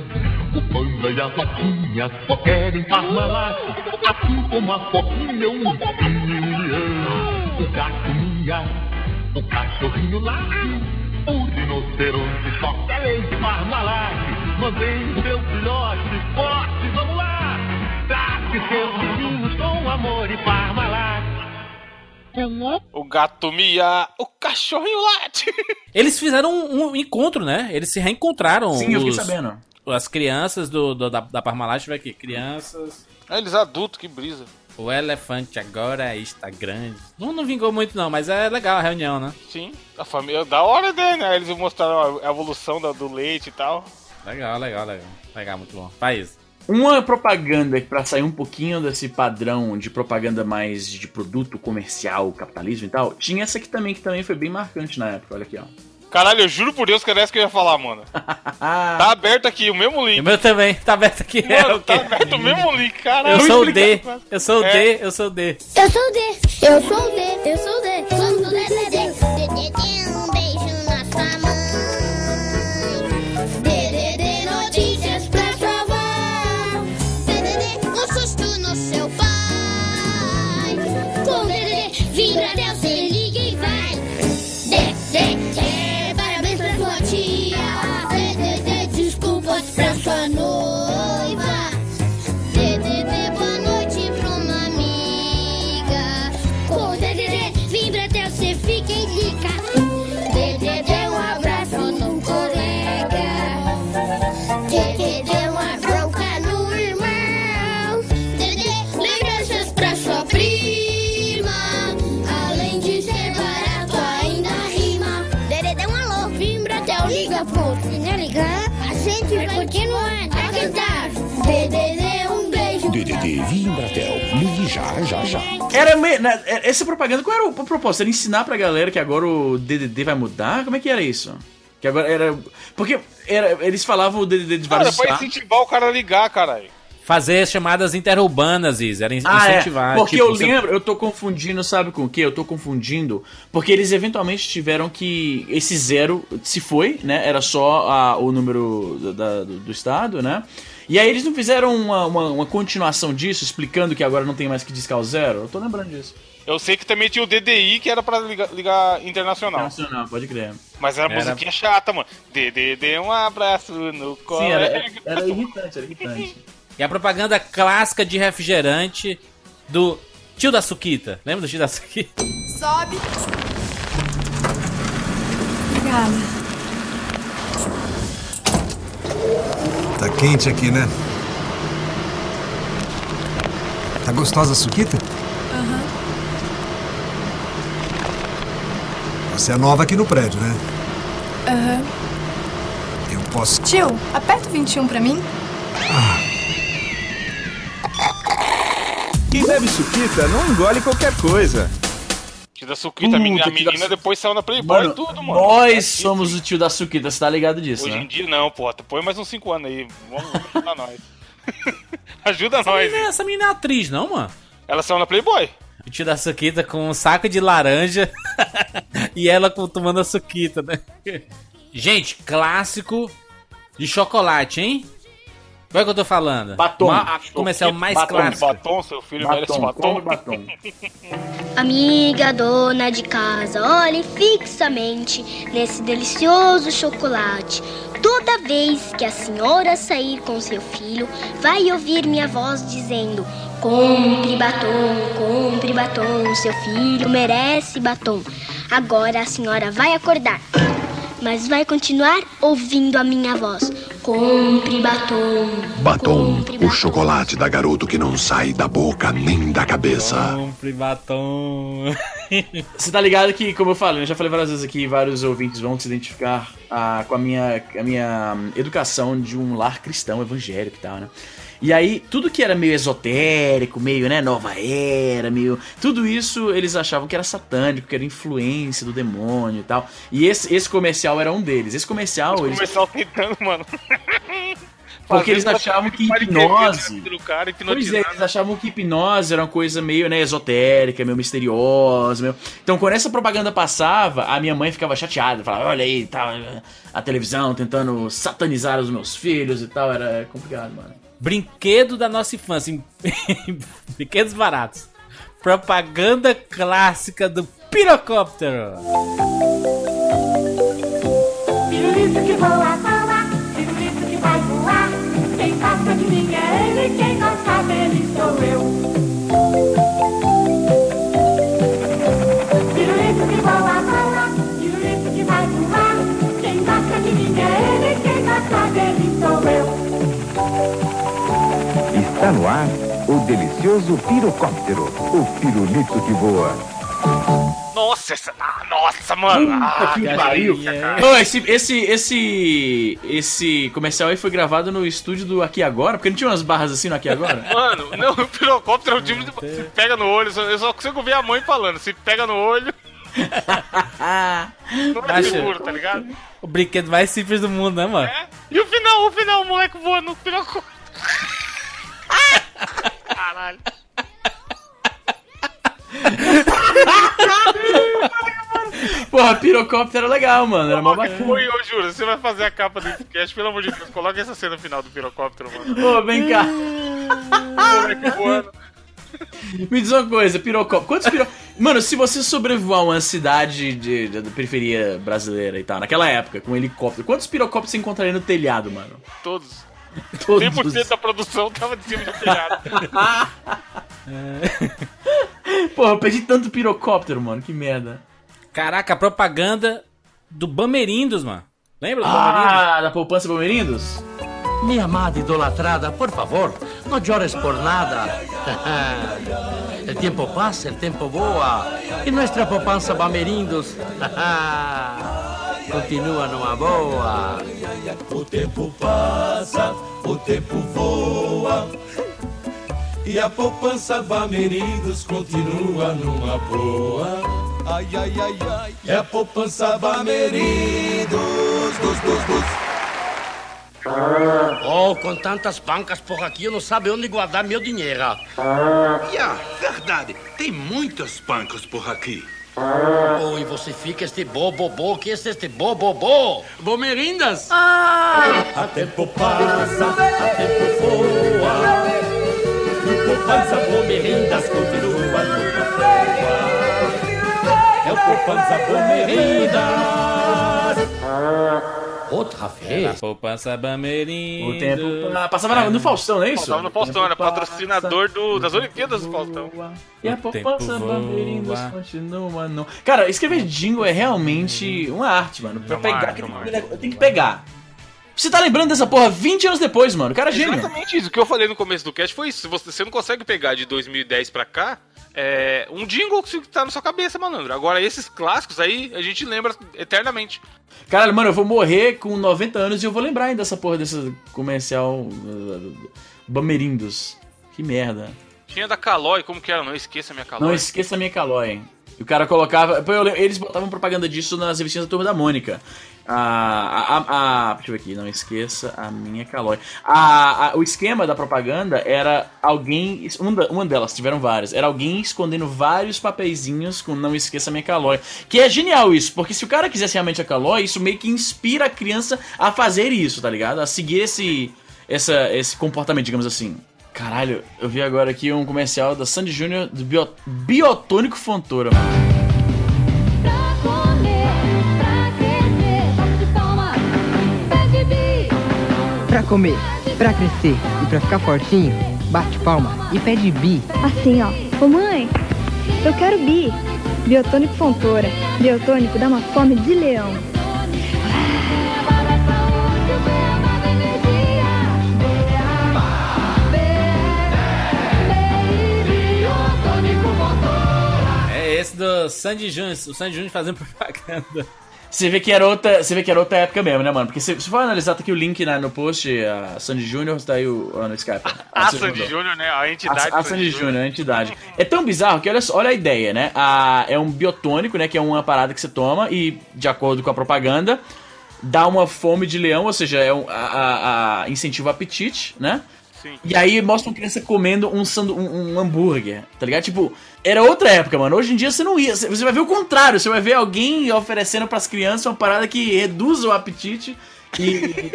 [SPEAKER 20] O panda e a vaquinha só querem Parmalat. Assim como a foquinha, um ursinho e um leão. O gato minha, o cachorrinho late. O rinoceronte só leite Parmalat. Mantém seu filhote forte, vamos lá. Trate seus vizinhos com amor e Parmalat.
[SPEAKER 2] O gato mia, o cachorrinho late.
[SPEAKER 1] Eles fizeram um, um encontro, né? Eles se reencontraram.
[SPEAKER 3] Sim, eu fiquei
[SPEAKER 1] os-
[SPEAKER 3] sabendo.
[SPEAKER 1] As crianças do, do- da, da Parmalat, aqui. Crianças.
[SPEAKER 2] Ah, eles adultos, que brisa.
[SPEAKER 1] O elefante agora está grande. Não, não vingou muito, não, mas é legal a reunião, né?
[SPEAKER 2] Sim, a família. Da hora dele, né? Eles mostraram a evolução da- do leite e tal.
[SPEAKER 1] Legal, legal, legal. Legal, muito bom. Faz.
[SPEAKER 3] Uma propaganda que pra sair um pouquinho desse padrão de propaganda mais de produto comercial, capitalismo e tal, tinha essa aqui também que também foi bem marcante na época, olha aqui, ó.
[SPEAKER 2] Caralho, eu juro por Deus que era essa que eu ia falar, mano. tá aberto aqui, o mesmo link.
[SPEAKER 1] O meu também, tá aberto aqui. é
[SPEAKER 2] Mano,
[SPEAKER 1] o quê?
[SPEAKER 2] tá aberto o mesmo link, caralho.
[SPEAKER 1] Eu sou o D, eu sou o
[SPEAKER 2] É.
[SPEAKER 1] D, eu sou o D.
[SPEAKER 21] Eu sou o D, eu sou o D, eu sou o D, somos o DDD.
[SPEAKER 22] Já, já, já.
[SPEAKER 3] Era me- né, é- essa propaganda, qual era o propósito? Era ensinar pra galera que agora o DDD vai mudar? Como é que era isso? Que agora era. Porque era, eles falavam o DDD de
[SPEAKER 2] Cara,
[SPEAKER 3] vários
[SPEAKER 2] pra
[SPEAKER 3] estados.
[SPEAKER 2] incentivar o cara a ligar, caralho.
[SPEAKER 1] Fazer chamadas interurbanas, Is, era in-
[SPEAKER 3] Ah, é.
[SPEAKER 1] incentivar.
[SPEAKER 3] Porque
[SPEAKER 1] tipo,
[SPEAKER 3] eu
[SPEAKER 1] você-
[SPEAKER 3] lembro, eu tô confundindo, sabe com o que? Eu tô confundindo. Porque eles eventualmente tiveram que. Esse zero se foi, né? Era só a- o número da- da- do, do estado, né? E aí eles não fizeram uma, uma, uma continuação disso, explicando que agora não tem mais que discar o zero? Eu tô lembrando disso.
[SPEAKER 2] Eu sei que também tinha o DDI, que era pra ligar, ligar internacional.
[SPEAKER 3] Nacional, pode crer.
[SPEAKER 2] Mas era,
[SPEAKER 3] Era-
[SPEAKER 2] musiquinha chata, mano. DDD, um abraço no colo.
[SPEAKER 3] Sim, era, era irritante, era irritante.
[SPEAKER 1] E a propaganda clássica de refrigerante do tio da Suquita. Lembra do tio da Suquita?
[SPEAKER 23] Sobe. Obrigada.
[SPEAKER 17] Tá quente aqui, né? Tá gostosa a suquita?
[SPEAKER 23] Aham.
[SPEAKER 17] Você é nova aqui no prédio, né?
[SPEAKER 23] Aham.
[SPEAKER 17] Eu posso.
[SPEAKER 23] Tio, aperta o 21 pra mim.
[SPEAKER 24] Quem bebe suquita não engole qualquer coisa.
[SPEAKER 2] Tio da Suquita, a menina,
[SPEAKER 3] da
[SPEAKER 2] depois saiu na Playboy
[SPEAKER 3] Mano,
[SPEAKER 2] e tudo, mano.
[SPEAKER 3] nós somos o tio da Suquita, você tá ligado disso,
[SPEAKER 2] Hoje
[SPEAKER 3] né?
[SPEAKER 2] em dia não, pô. Põe mais uns 5 anos aí. Vamos, ajudar nós. Ajuda
[SPEAKER 1] Essa
[SPEAKER 2] nós.
[SPEAKER 1] menina, essa menina é atriz, não, mano?
[SPEAKER 2] Ela saiu na Playboy.
[SPEAKER 1] O tio da Suquita com um saco de laranja e ela com- tomando a suquita, né? Gente, clássico de chocolate, hein? Qual é que eu tô falando?
[SPEAKER 3] Batom.
[SPEAKER 1] Ma- comercial mais
[SPEAKER 3] Batom.
[SPEAKER 1] clássico.
[SPEAKER 2] Batom, seu filho merece
[SPEAKER 3] Batom,
[SPEAKER 2] batom.
[SPEAKER 3] come batom.
[SPEAKER 25] Amiga dona de casa, olhe fixamente nesse delicioso chocolate. Toda vez que a senhora sair com seu filho, vai ouvir minha voz dizendo: Compre batom, compre batom, seu filho merece batom. Agora a senhora vai acordar, mas vai continuar ouvindo a minha voz: Compre batom.
[SPEAKER 17] Batom, o chocolate da garoto que não sai da boca nem da cabeça.
[SPEAKER 1] Compre batom.
[SPEAKER 3] Você tá ligado que, como eu falei, eu já falei várias vezes aqui, vários ouvintes vão se identificar ah, com a minha, a minha hum, educação de um lar cristão, evangélico e tal, né? E aí, tudo que era meio esotérico, meio, né, nova era, meio... Tudo isso eles achavam que era satânico, que era influência do demônio e tal. E esse, esse comercial era um deles. Esse comercial, eles...
[SPEAKER 2] Comercial tentando, mano.
[SPEAKER 3] Porque eles achavam que hipnose...
[SPEAKER 2] cara,
[SPEAKER 3] Pois é, eles achavam que hipnose era uma coisa meio, né, esotérica, meio misteriosa, meio... Então, quando essa propaganda passava, a minha mãe ficava chateada, falava, olha aí, tá, a televisão tentando satanizar os meus filhos e tal, era complicado, mano.
[SPEAKER 1] Brinquedo da nossa infância. Brinquedos baratos. Propaganda clássica do pirocóptero.
[SPEAKER 7] Pirulito que voa,
[SPEAKER 26] delicioso pirocóptero, o pirulito que voa.
[SPEAKER 2] Nossa, essa... ah, nossa, mano. Ah,
[SPEAKER 3] que pariu.
[SPEAKER 2] cara.
[SPEAKER 3] Ô, esse, esse, esse, esse comercial aí foi gravado no estúdio do Aqui Agora, porque não tinha umas barras assim no Aqui Agora?
[SPEAKER 2] Mano, não, o pirocóptero é o tipo de. Se pega no olho, eu só consigo ver a mãe falando. Se pega no olho. não é
[SPEAKER 1] Acho-
[SPEAKER 2] seguro, tá ligado?
[SPEAKER 1] O brinquedo mais simples do mundo, né, mano?
[SPEAKER 2] E o final, o final, o moleque voando no pirocóptero. Caralho.
[SPEAKER 3] Porra, pirocóptero era legal, mano, era mó bacana.
[SPEAKER 2] Oi, eu juro, você vai fazer a capa desse cast, pelo amor de Deus, coloca essa cena final do pirocóptero, mano.
[SPEAKER 3] Ô, vem cá. Me diz uma coisa, pirocóptero. Quantos piro... Mano, se você sobrevoar uma cidade de, de- da periferia brasileira e tal, naquela época, com um helicóptero, quantos pirocópteros você encontraria no telhado, mano?
[SPEAKER 2] Todos.
[SPEAKER 3] Todos.
[SPEAKER 2] 100% da produção tava de cima do telhado.
[SPEAKER 3] Porra, eu perdi tanto pirocóptero, mano, que merda.
[SPEAKER 1] Caraca, a propaganda do Bamerindos, mano. Lembra do Bamerindos?
[SPEAKER 3] Ah, da poupança Palmeirindos?
[SPEAKER 27] Mi amada idolatrada, por favor, no llores por nada. El tiempo pasa, el tiempo voa. E nuestra poupança Bamerindos continua numa boa.
[SPEAKER 24] O tempo passa, o tempo voa. E a poupança Bamerindos continua numa boa. Ai, ai, ai, ai. É a poupança Bamerindos. Dos, dos, dos.
[SPEAKER 27] Oh, com tantas bancas por aqui, eu não sabe onde guardar meu dinheiro.
[SPEAKER 28] Yeah, verdade. Tem muitos bancos por aqui.
[SPEAKER 27] Oh, e você fica este bobobô, que é este bobobô? Bomerindas? Ah!
[SPEAKER 24] A tempo passa, a tempo voa. E o poupança Bamerindas continua numa. É o poupança Bamerindas.
[SPEAKER 27] Outra
[SPEAKER 1] Era a poupança Bamerindos.
[SPEAKER 3] O tempo ah, passava na- no Faustão, não é isso?
[SPEAKER 2] Tava no Faustão, era patrocinador do, das Olimpíadas do Faustão.
[SPEAKER 3] E a poupança
[SPEAKER 1] voa.
[SPEAKER 3] Bamerindos continua no... Cara, escrever jingle é realmente uma arte, mano. Pra
[SPEAKER 2] É
[SPEAKER 3] pegar,
[SPEAKER 2] arte, é uma
[SPEAKER 3] eu tenho que pegar. Você tá lembrando dessa porra 20 anos depois, mano. O cara é gênio.
[SPEAKER 2] Exatamente isso. O que eu falei no começo do cast foi isso. Você, não consegue pegar de 2010 pra cá, é um jingle que tá na sua cabeça, malandro. Agora, esses clássicos aí, a gente lembra eternamente.
[SPEAKER 3] Caralho, mano, eu vou morrer com 90 anos e eu vou lembrar ainda dessa porra desse comercial uh, Bamerindos. Que merda.
[SPEAKER 2] Tinha da Calói, como que era? Não esqueça minha Calói.
[SPEAKER 3] Não esqueça a minha calói. E o cara colocava. Eles botavam propaganda disso nas revistinhas da Turma da Mônica. A, a, a, deixa eu ver aqui, não esqueça a minha calói. A, a- o esquema da propaganda era alguém. Uma, uma delas, tiveram várias. Era alguém escondendo vários papeizinhos com não esqueça a minha calói. Que é genial isso, porque se o cara quisesse realmente a calói, isso meio que inspira a criança a fazer isso, tá ligado? A seguir esse, essa, esse comportamento, digamos assim. Caralho, eu vi agora aqui um comercial da Sandy Júnior do Bio- Biotônico Fontoura, mano.
[SPEAKER 29] Pra comer, pra crescer e pra ficar fortinho, bate palma e pede bi.
[SPEAKER 23] Assim, ó. Ô mãe, eu quero bi. Biotônico Fontoura. Biotônico dá uma fome de leão.
[SPEAKER 1] Do Sandy Júnior, o Sandy Júnior fazendo propaganda.
[SPEAKER 3] Você vê que era outra, você vê que era outra época mesmo, né, mano? Porque se se for analisar, tá aqui o link né, no post, a Sandy Júnior, tá aí o, ah, no Skype.
[SPEAKER 2] A
[SPEAKER 3] Você
[SPEAKER 2] Sandy
[SPEAKER 3] mandou.
[SPEAKER 2] Júnior, né? A entidade.
[SPEAKER 3] A, a Sandy Júnior, a entidade. É tão bizarro que olha, só- olha a ideia, né? A, é um biotônico, né? Que é uma parada que você toma e, de acordo com a propaganda, dá uma fome de leão, ou seja, é um, a, a- a- incentiva o apetite, né?
[SPEAKER 2] Sim.
[SPEAKER 3] E aí mostra uma criança comendo um, sandu um, um hambúrguer, tá ligado? Tipo, era outra época, mano. Hoje em dia você não ia. Você vai ver o contrário. Você vai ver alguém oferecendo pras crianças uma parada que reduz o apetite e,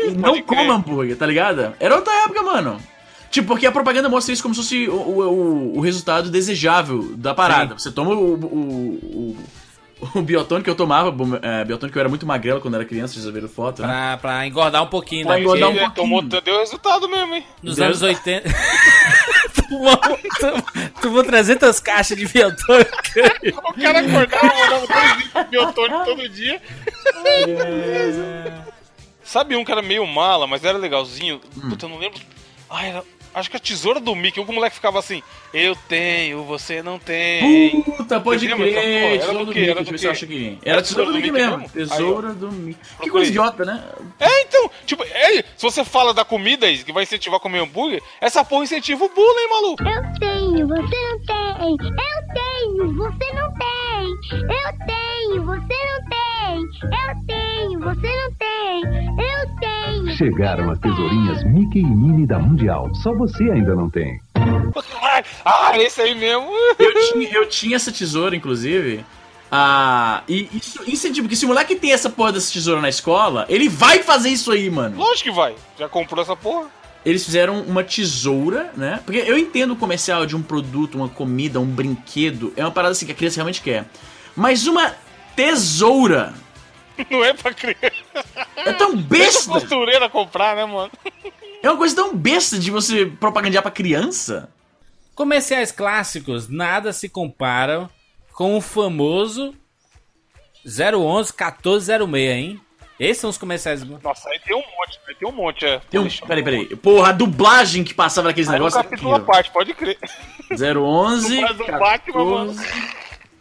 [SPEAKER 3] e não coma hambúrguer, tá ligado? Era outra época, mano. Tipo, porque a propaganda mostra isso como se fosse o, o, o- resultado desejável da parada. Você toma o, o, o, biotônico que eu tomava, é, biotônico que eu era muito magrelo quando era criança, vocês já viram foto, né?
[SPEAKER 1] Pra, pra engordar um pouquinho,
[SPEAKER 3] Pra
[SPEAKER 1] né?
[SPEAKER 3] engordar um pouquinho.
[SPEAKER 2] Tomou, deu resultado mesmo, hein?
[SPEAKER 1] Nos
[SPEAKER 3] Deu-
[SPEAKER 1] anos 80. tomou, tomou, tomou 300 caixas de biotônico.
[SPEAKER 2] O cara acordava, mandava dois litros de biotônico todo dia. Sabe um que era meio mala, mas era legalzinho? Puta, eu não lembro. Ah, era. Acho que a tesoura do Mickey, que o moleque ficava assim, eu tenho, você não tem.
[SPEAKER 3] Puta, pode
[SPEAKER 2] Você lembra dessa
[SPEAKER 3] crer, tesoura
[SPEAKER 2] do?
[SPEAKER 3] Mickey,
[SPEAKER 2] Era
[SPEAKER 3] deixa eu ver se eu
[SPEAKER 2] quê?
[SPEAKER 3] acho aqui. Era tesoura do Mickey mesmo. Tesoura do Mickey. Que coisa idiota, né?
[SPEAKER 2] É, então, tipo, é, se você fala da comida aí, que vai incentivar a comer hambúrguer, essa porra incentiva o bullying, maluco.
[SPEAKER 7] Eu tenho, você não tem. Eu tenho, você não tem. Eu tenho, você não tem. Eu tenho, você não tem. Eu tenho.
[SPEAKER 21] Chegaram as tesourinhas Mickey e Minnie da Mundial. Só você ainda não tem.
[SPEAKER 2] Ah, esse aí mesmo.
[SPEAKER 3] Eu tinha, eu tinha essa tesoura, inclusive. Ah, e isso incentiva, porque se o moleque tem essa porra dessa tesoura na escola, ele vai fazer isso aí, mano.
[SPEAKER 2] Lógico que vai. Já comprou essa porra?
[SPEAKER 3] Eles fizeram uma tesoura, né? Porque eu entendo o comercial de um produto, uma comida, um brinquedo. É uma parada assim que a criança realmente quer. Mas uma tesoura
[SPEAKER 2] Não é pra criança.
[SPEAKER 3] é tão
[SPEAKER 2] Deixa
[SPEAKER 3] besta.
[SPEAKER 2] a costureira comprar, né, mano?
[SPEAKER 3] É uma coisa tão besta de você propagandear pra criança.
[SPEAKER 1] Comerciais clássicos nada se comparam com o famoso 011 1406, hein? Esses são os comerciais.
[SPEAKER 2] Nossa, aí tem um monte, aí tem um monte, é.
[SPEAKER 3] Tem um, peraí, peraí. Porra, a dublagem que passava naqueles
[SPEAKER 2] Aí é um
[SPEAKER 3] negócios.
[SPEAKER 2] capítulo à parte, pode crer.
[SPEAKER 3] 011
[SPEAKER 2] Dublagem do Batman, mano.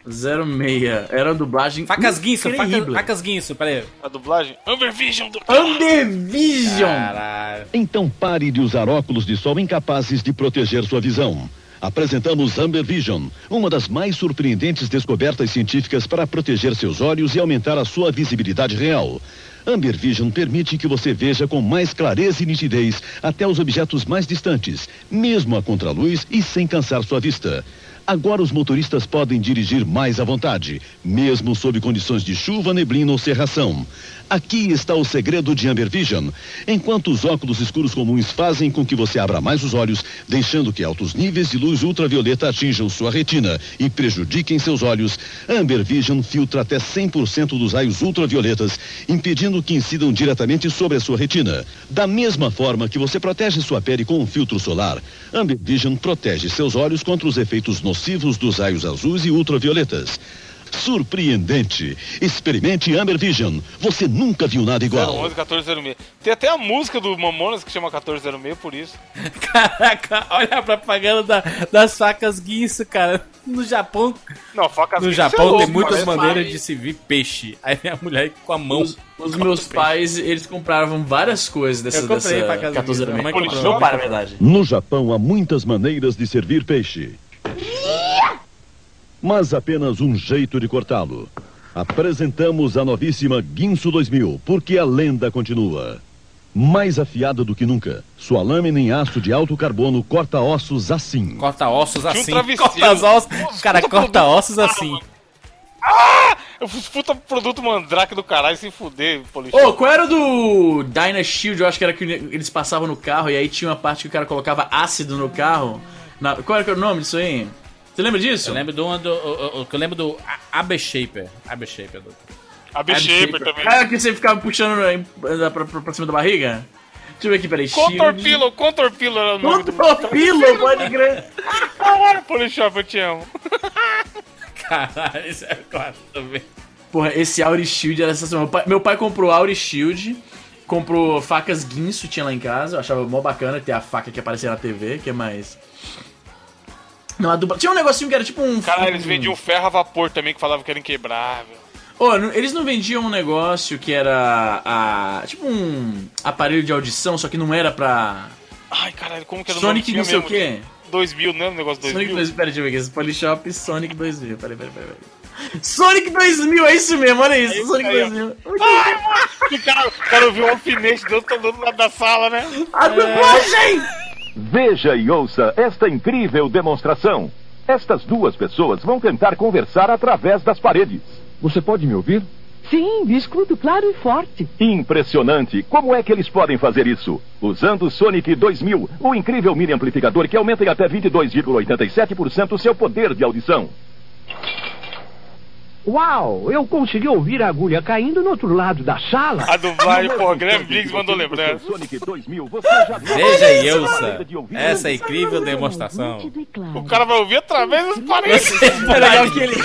[SPEAKER 3] 06. Era uma dublagem.
[SPEAKER 1] Facas Guinso, facas, facas Guinso, peraí.
[SPEAKER 2] A dublagem? Amber Vision do
[SPEAKER 3] Amber Vision!
[SPEAKER 1] Caralho.
[SPEAKER 30] Então pare de usar óculos de sol incapazes de proteger sua visão. Apresentamos Amber Vision, uma das mais surpreendentes descobertas científicas para proteger seus olhos e aumentar a sua visibilidade real. Amber Vision permite que você veja com mais clareza e nitidez até os objetos mais distantes, mesmo a contraluz e sem cansar sua vista. Agora os motoristas podem dirigir mais à vontade, mesmo sob condições de chuva, neblina ou cerração. Aqui está o segredo de Amber Vision. Enquanto os óculos escuros comuns fazem com que você abra mais os olhos, deixando que altos níveis de luz ultravioleta atinjam sua retina e prejudiquem seus olhos, Amber Vision filtra até 100% dos raios ultravioletas, impedindo que incidam diretamente sobre a sua retina. Da mesma forma que você protege sua pele com um filtro solar, Amber Vision protege seus olhos contra os efeitos nocivos dos raios azuis e ultravioletas. Surpreendente! Experimente Amber Vision. Você nunca viu nada igual.
[SPEAKER 2] 011 1406. Tem até a música do Mamonas que chama 1406 por isso.
[SPEAKER 1] Caraca, olha a propaganda da- das facas Guinso, cara. No Japão,
[SPEAKER 2] Não, facas
[SPEAKER 1] no
[SPEAKER 2] Guinso
[SPEAKER 1] Japão
[SPEAKER 2] é louco,
[SPEAKER 1] tem muitas maneiras de se vir peixe. Aí a mulher com a mão.
[SPEAKER 3] Os, os meus pais, eles compravam várias coisas dessa,
[SPEAKER 1] Eu comprei
[SPEAKER 3] dessa
[SPEAKER 1] pra casa
[SPEAKER 3] 14
[SPEAKER 1] minha mãe comprou.
[SPEAKER 3] Meu pai, na verdade.
[SPEAKER 30] No Japão há muitas maneiras de servir peixe. Mas apenas um jeito de cortá-lo. Apresentamos a novíssima Guinso 2000, porque a lenda continua. Mais afiada do que nunca, sua lâmina em aço de alto carbono corta ossos assim.
[SPEAKER 1] Corta ossos
[SPEAKER 2] Tinha um
[SPEAKER 1] assim.
[SPEAKER 2] travesseiro.
[SPEAKER 1] Corta os ossos. Cara, corta ossos assim.
[SPEAKER 2] Ah! Eu fui puta produto mandrake do caralho, se fuder, Polish.
[SPEAKER 3] Ô, qual era o do Dyna Shield? Eu acho que era que eles passavam no carro e aí tinha uma parte que o cara colocava ácido no carro. Na- Qual era o nome disso aí? Você lembra disso?
[SPEAKER 1] Eu lembro do, do, o- o- eu lembro do AB Shaper. AB Shaper. Do...
[SPEAKER 2] A B-Shaper também.
[SPEAKER 3] Ah, que você ficava puxando em- pra, pra, pra cima da barriga? Deixa eu ver aqui, peraí.
[SPEAKER 2] Contor
[SPEAKER 3] Shield.
[SPEAKER 2] Pillow, Contor Pillow era o nome do
[SPEAKER 3] Contor Pillow, pode crer.
[SPEAKER 2] Caralho, Polishop, eu te amo.
[SPEAKER 1] Caralho, isso é claro também.
[SPEAKER 3] Porra, esse Auri Shield era sensacional. Meu pai, meu pai comprou Auri Shield, comprou facas Guinso, tinha lá em casa. Eu achava mó bacana ter a faca que aparecia na TV, que é mais. Não, a dupla. Tinha um negocinho que era tipo um.
[SPEAKER 2] Caralho, eles vendiam ferro a vapor também, que falavam que era inquebrável.
[SPEAKER 3] Ô, não- eles não vendiam um negócio que era. A, tipo um aparelho de audição, só que não era pra.
[SPEAKER 2] Ai, caralho, como que era o
[SPEAKER 3] Sonic não sei o quê.
[SPEAKER 2] mesmo. 2000, não é um negócio 2000?
[SPEAKER 3] Sonic 2000. Pera, deixa eu ver aqui. Esse Polishop Sonic 2000. Peraí, peraí, peraí. peraí. Sonic 2000, é isso mesmo, olha isso. Sonic
[SPEAKER 2] aí, ó.
[SPEAKER 3] 2000.
[SPEAKER 2] Ai, mano, o cara, o cara ouviu um alfinete do outro do lado da sala, né?
[SPEAKER 3] A dublagem!
[SPEAKER 31] Veja e ouça esta incrível demonstração. Estas duas pessoas vão tentar conversar através das paredes. Você pode me ouvir?
[SPEAKER 32] Sim, escuto claro e forte.
[SPEAKER 31] Impressionante! Como é que eles podem fazer isso? Usando o Sonic 2000, o incrível mini amplificador que aumenta em até 22,87% o seu poder de audição.
[SPEAKER 32] Uau, eu consegui ouvir a agulha caindo no outro lado da sala.
[SPEAKER 2] A dublagem, pô, Graham Briggs mandou lembrança.
[SPEAKER 1] Veja e ouça essa incrível demonstração.
[SPEAKER 2] O cara vai ouvir através das paredes.
[SPEAKER 3] É legal que ele.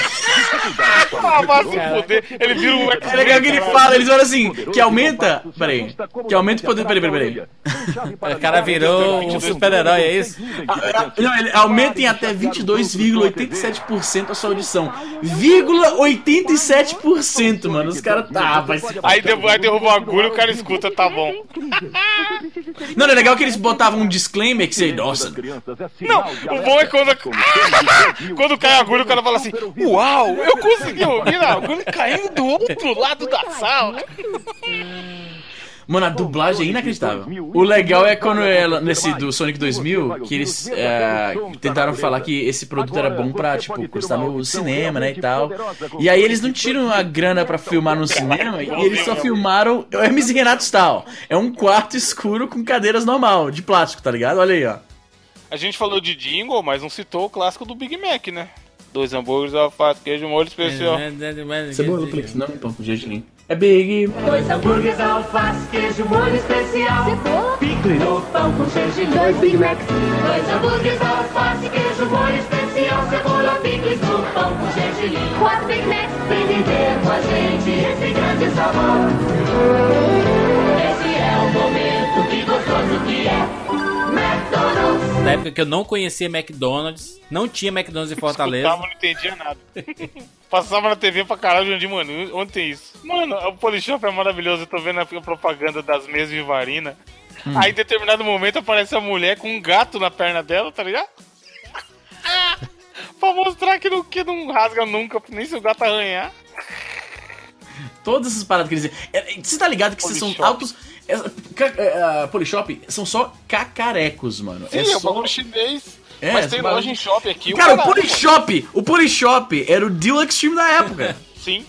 [SPEAKER 2] Ah, vai se fuder. Ele vira um
[SPEAKER 3] É legal que ele fala, eles falam assim, que aumenta. Peraí. Que aumenta o poder. Peraí, peraí, peraí.
[SPEAKER 1] O cara virou um super-herói, é isso?
[SPEAKER 3] Não, ele aumenta em até 22,87% a sua audição. Vírgula 87%, mano. Os caras. Ah, vai se.
[SPEAKER 2] Aí, derru- aí derruba o agulha e o cara escuta, tá bom.
[SPEAKER 3] Não, é legal que eles botavam um disclaimer que você. Nossa.
[SPEAKER 2] Não, o bom é quando. quando cai a agulha, o cara fala assim: Uau, eu consegui ouvir a agulha caindo do outro lado da sala.
[SPEAKER 3] Mano, a dublagem é inacreditável. O legal é quando ela, nesse do Sonic 2000, que eles é, tentaram falar que esse produto era bom pra, tipo, custar no cinema, né, e tal. E aí eles não tiram a grana pra filmar no cinema, e eles só filmaram o Hermes e Renato Style. É um quarto escuro com cadeiras normal, de plástico, tá ligado? Olha aí, ó.
[SPEAKER 2] A gente falou de jingle, mas não citou o clássico do Big Mac, né? Dois hambúrgueres, alface, queijo, molho especial.
[SPEAKER 3] Cebola no Plix, não, pão com gergelim. É Big.
[SPEAKER 18] Dois hambúrgueres, alface, queijo, molho especial. Cebola. Picles no pão com gergelim. Dois Big Macs. Dois hambúrgueres, alface, queijo, molho especial. Cebola, picles no pão com gergelim. Quatro Big Macs. Vem viver com a gente esse grande sabor.
[SPEAKER 1] Época que eu não conhecia McDonald's, não tinha McDonald's em Fortaleza.
[SPEAKER 2] Escutava, não entendia nada. Passava na TV pra caralho, Jandir, mano, onde tem isso? Mano, o Polishop é maravilhoso, eu tô vendo a propaganda das mesas de varina.
[SPEAKER 3] Hum.
[SPEAKER 2] Aí em determinado momento aparece a mulher com um gato na perna dela, tá ligado? pra mostrar que não, que não rasga nunca, nem se o gato arranhar.
[SPEAKER 3] Todas essas paradas que eles dizem. É, Você tá ligado que esses são altos. É, ca- é, Polishop são só cacarecos, mano.
[SPEAKER 2] Sim, é,
[SPEAKER 3] é
[SPEAKER 2] o
[SPEAKER 3] só.
[SPEAKER 2] bagulho chinês.
[SPEAKER 3] É,
[SPEAKER 2] mas
[SPEAKER 3] esse
[SPEAKER 2] tem
[SPEAKER 3] bagulho-
[SPEAKER 2] loja em shopping aqui.
[SPEAKER 3] Cara, o
[SPEAKER 2] caralho,
[SPEAKER 3] Polishop, o Polishop era o deal extreme da época.
[SPEAKER 2] mano. Sim.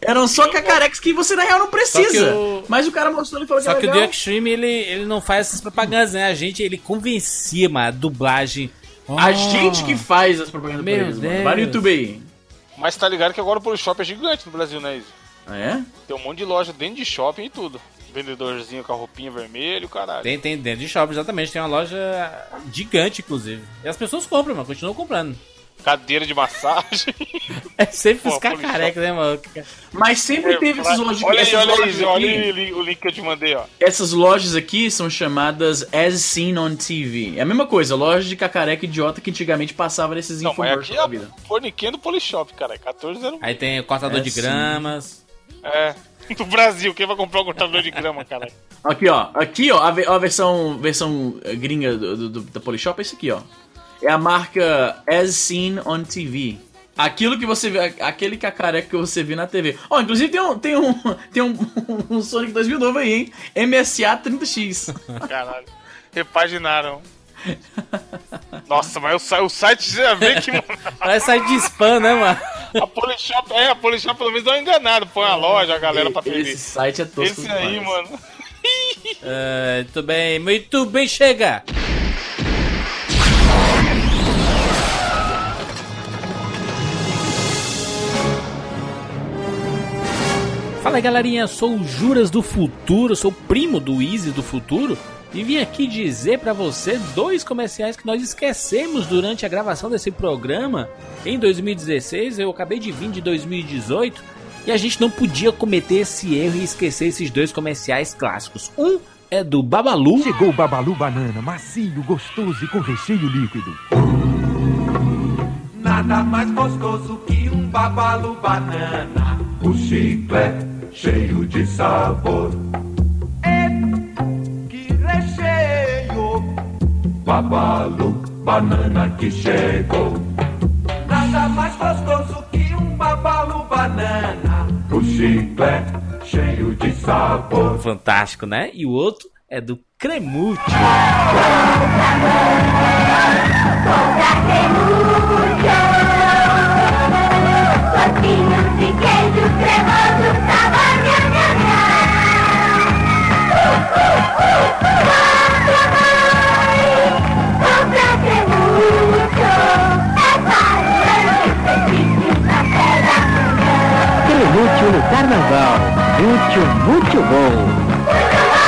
[SPEAKER 3] Eram só cacarecos que você na real não
[SPEAKER 1] Só
[SPEAKER 3] precisa.
[SPEAKER 1] o-
[SPEAKER 3] Mas o cara mostrou e falou
[SPEAKER 1] Só
[SPEAKER 3] que
[SPEAKER 1] que o
[SPEAKER 3] é
[SPEAKER 1] The. Extreme, ele, ele não faz essas propagandas, né? A gente, ele convencia, mano, a dublagem.
[SPEAKER 3] A
[SPEAKER 1] Oh.
[SPEAKER 3] gente que faz as propagandas
[SPEAKER 1] Meu
[SPEAKER 3] pra eles, mano.
[SPEAKER 1] Deus.
[SPEAKER 3] Vai no YouTube aí.
[SPEAKER 2] Mas tá ligado que agora o Polishop é gigante no Brasil, né, Izzy?
[SPEAKER 3] Ah, é?
[SPEAKER 2] Tem um monte de loja dentro de shopping e tudo. Vendedorzinho com a roupinha vermelha, o caralho.
[SPEAKER 1] Tem, tem dentro de shopping, exatamente. Tem uma loja gigante, inclusive. E as pessoas compram, mano, continuam comprando.
[SPEAKER 2] Cadeira de massagem.
[SPEAKER 1] É sempre
[SPEAKER 2] Pô,
[SPEAKER 1] os cacarecas, né, mano?
[SPEAKER 3] Mas sempre teve essas lojas
[SPEAKER 2] Olha aí, olha aí, olha
[SPEAKER 3] aqui-
[SPEAKER 2] aí o link- que eu te mandei, ó.
[SPEAKER 3] Essas lojas aqui são chamadas As Seen on TV. É a mesma coisa, loja de cacareca idiota que antigamente passava nesses infomercials
[SPEAKER 2] aqui
[SPEAKER 3] da
[SPEAKER 2] é
[SPEAKER 3] vida.
[SPEAKER 2] forniquinha do Polishop, cara. É 14,01.
[SPEAKER 1] Aí tem o cortador
[SPEAKER 3] É,
[SPEAKER 1] de
[SPEAKER 3] sim.
[SPEAKER 1] gramas.
[SPEAKER 2] É. Do Brasil, quem vai comprar um cortador de grama, cara?
[SPEAKER 3] Aqui, ó. Aqui, ó, a, ve- a versão, versão eh, gringa do, do- do- da Polishop é esse aqui, ó. É a marca As Seen on TV. Aquilo que você vê, aquele cacareco que você viu na TV. Ó, inclusive tem um, tem um, tem um, um Sonic 2000 novo aí, hein? MSA 30X.
[SPEAKER 2] Caralho. Repaginaram. Nossa, mas o, site já vê que.
[SPEAKER 1] Parece site de spam, né, mano?
[SPEAKER 2] A Polishop, é, a Polishop pelo menos dá uma enganada. Põe a loja, a galera pra
[SPEAKER 3] Esse
[SPEAKER 2] vender.
[SPEAKER 3] site é tosco
[SPEAKER 2] Esse aí,
[SPEAKER 3] demais.
[SPEAKER 2] mano.
[SPEAKER 1] É, muito bem, muito bem, chega! Fala aí, galerinha, sou o Juras do Futuro, sou primo do Easy do Futuro e vim aqui dizer pra você dois comerciais que nós esquecemos durante a gravação desse programa em 2016. Eu acabei de vir de 2018 e a gente não podia cometer esse erro e esquecer esses dois comerciais clássicos. Um é do Babalu.
[SPEAKER 33] Chegou o Babalu Banana, macio, gostoso e com recheio líquido.
[SPEAKER 24] Nada mais gostoso que um babalu banana. O chiclete cheio de sabor. Babalu banana que chegou. Nada mais gostoso que um babalu banana. O chiclete cheio de sabor.
[SPEAKER 1] Fantástico, né? E o outro é do Cremute.
[SPEAKER 7] Gotinhos
[SPEAKER 32] carnaval. Muito, muito bom.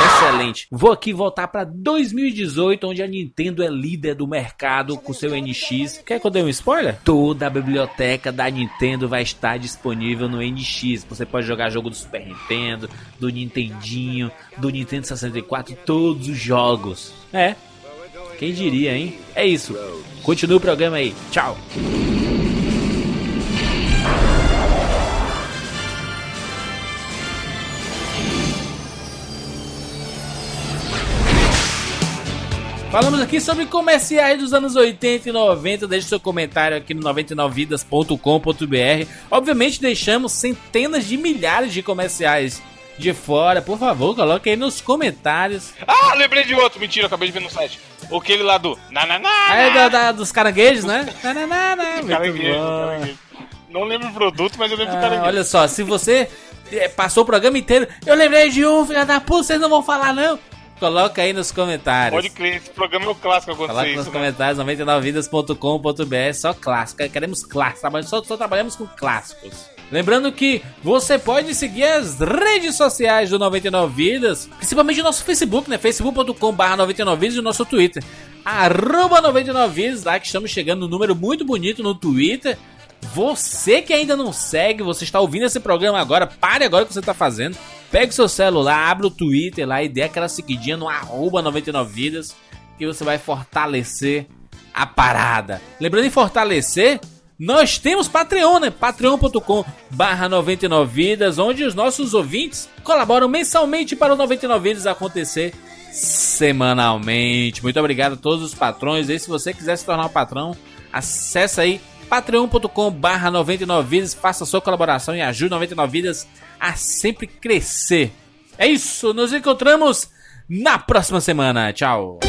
[SPEAKER 1] Excelente. Vou aqui voltar pra 2018, onde a Nintendo é líder do mercado com seu NX. Quer que eu dê um spoiler? Toda a biblioteca da Nintendo vai estar disponível no NX. Você pode jogar jogo do Super Nintendo, do Nintendinho, do Nintendo 64, todos os jogos. É. Quem diria, hein? É isso. Continua o programa aí. Tchau. Falamos aqui sobre comerciais dos anos 80 e 90. Deixe seu comentário aqui no 99vidas.com.br. Obviamente, deixamos centenas de milhares de comerciais de fora. Por favor, coloque aí nos comentários.
[SPEAKER 2] Ah, lembrei de outro. Mentira, acabei de ver no site. Aquele lá do. Nananá.
[SPEAKER 1] É da, da- dos caranguejos, né? Nananana, muito
[SPEAKER 2] Caranguejo,
[SPEAKER 1] bom.
[SPEAKER 2] caranguejo. Não lembro o produto, mas eu lembro do
[SPEAKER 1] Ah,
[SPEAKER 2] caranguejo.
[SPEAKER 1] olha só, se você eh, passou o programa inteiro, eu lembrei de um, filha da puta, vocês não vão falar não. Coloca aí nos comentários.
[SPEAKER 2] Pode crer, esse programa é o clássico
[SPEAKER 1] Coloca
[SPEAKER 2] acontecer
[SPEAKER 1] nos
[SPEAKER 2] isso. Né?
[SPEAKER 1] comentários 99vidas.com.br, só clássico. Queremos clássicos, trabalhamos- só, só trabalhamos com clássicos. Lembrando que você pode seguir as redes sociais do 99 Vidas, principalmente o nosso Facebook, né? facebook.com.br 99vidas e o nosso Twitter. Arroba 99 Vidas, lá que estamos chegando no número muito bonito no Twitter. Você que ainda não segue, você está ouvindo esse programa agora, pare agora o que você está fazendo. Pegue o seu celular, abre o Twitter lá e dê aquela seguidinha no arroba 99 Vidas que você vai fortalecer a parada. Lembrando em fortalecer, nós temos Patreon, né? patreon.com barra 99 vidas, onde os nossos ouvintes colaboram mensalmente para o 99 vidas acontecer semanalmente. Muito obrigado a todos os patrões. E se você quiser se tornar um patrão, acesse aí patreon.com barra 99 vidas, faça sua colaboração e ajude 99 vidas a sempre crescer. É isso, nos encontramos na próxima semana. Tchau.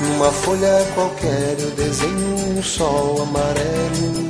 [SPEAKER 34] Numa folha qualquer eu desenho um sol amarelo.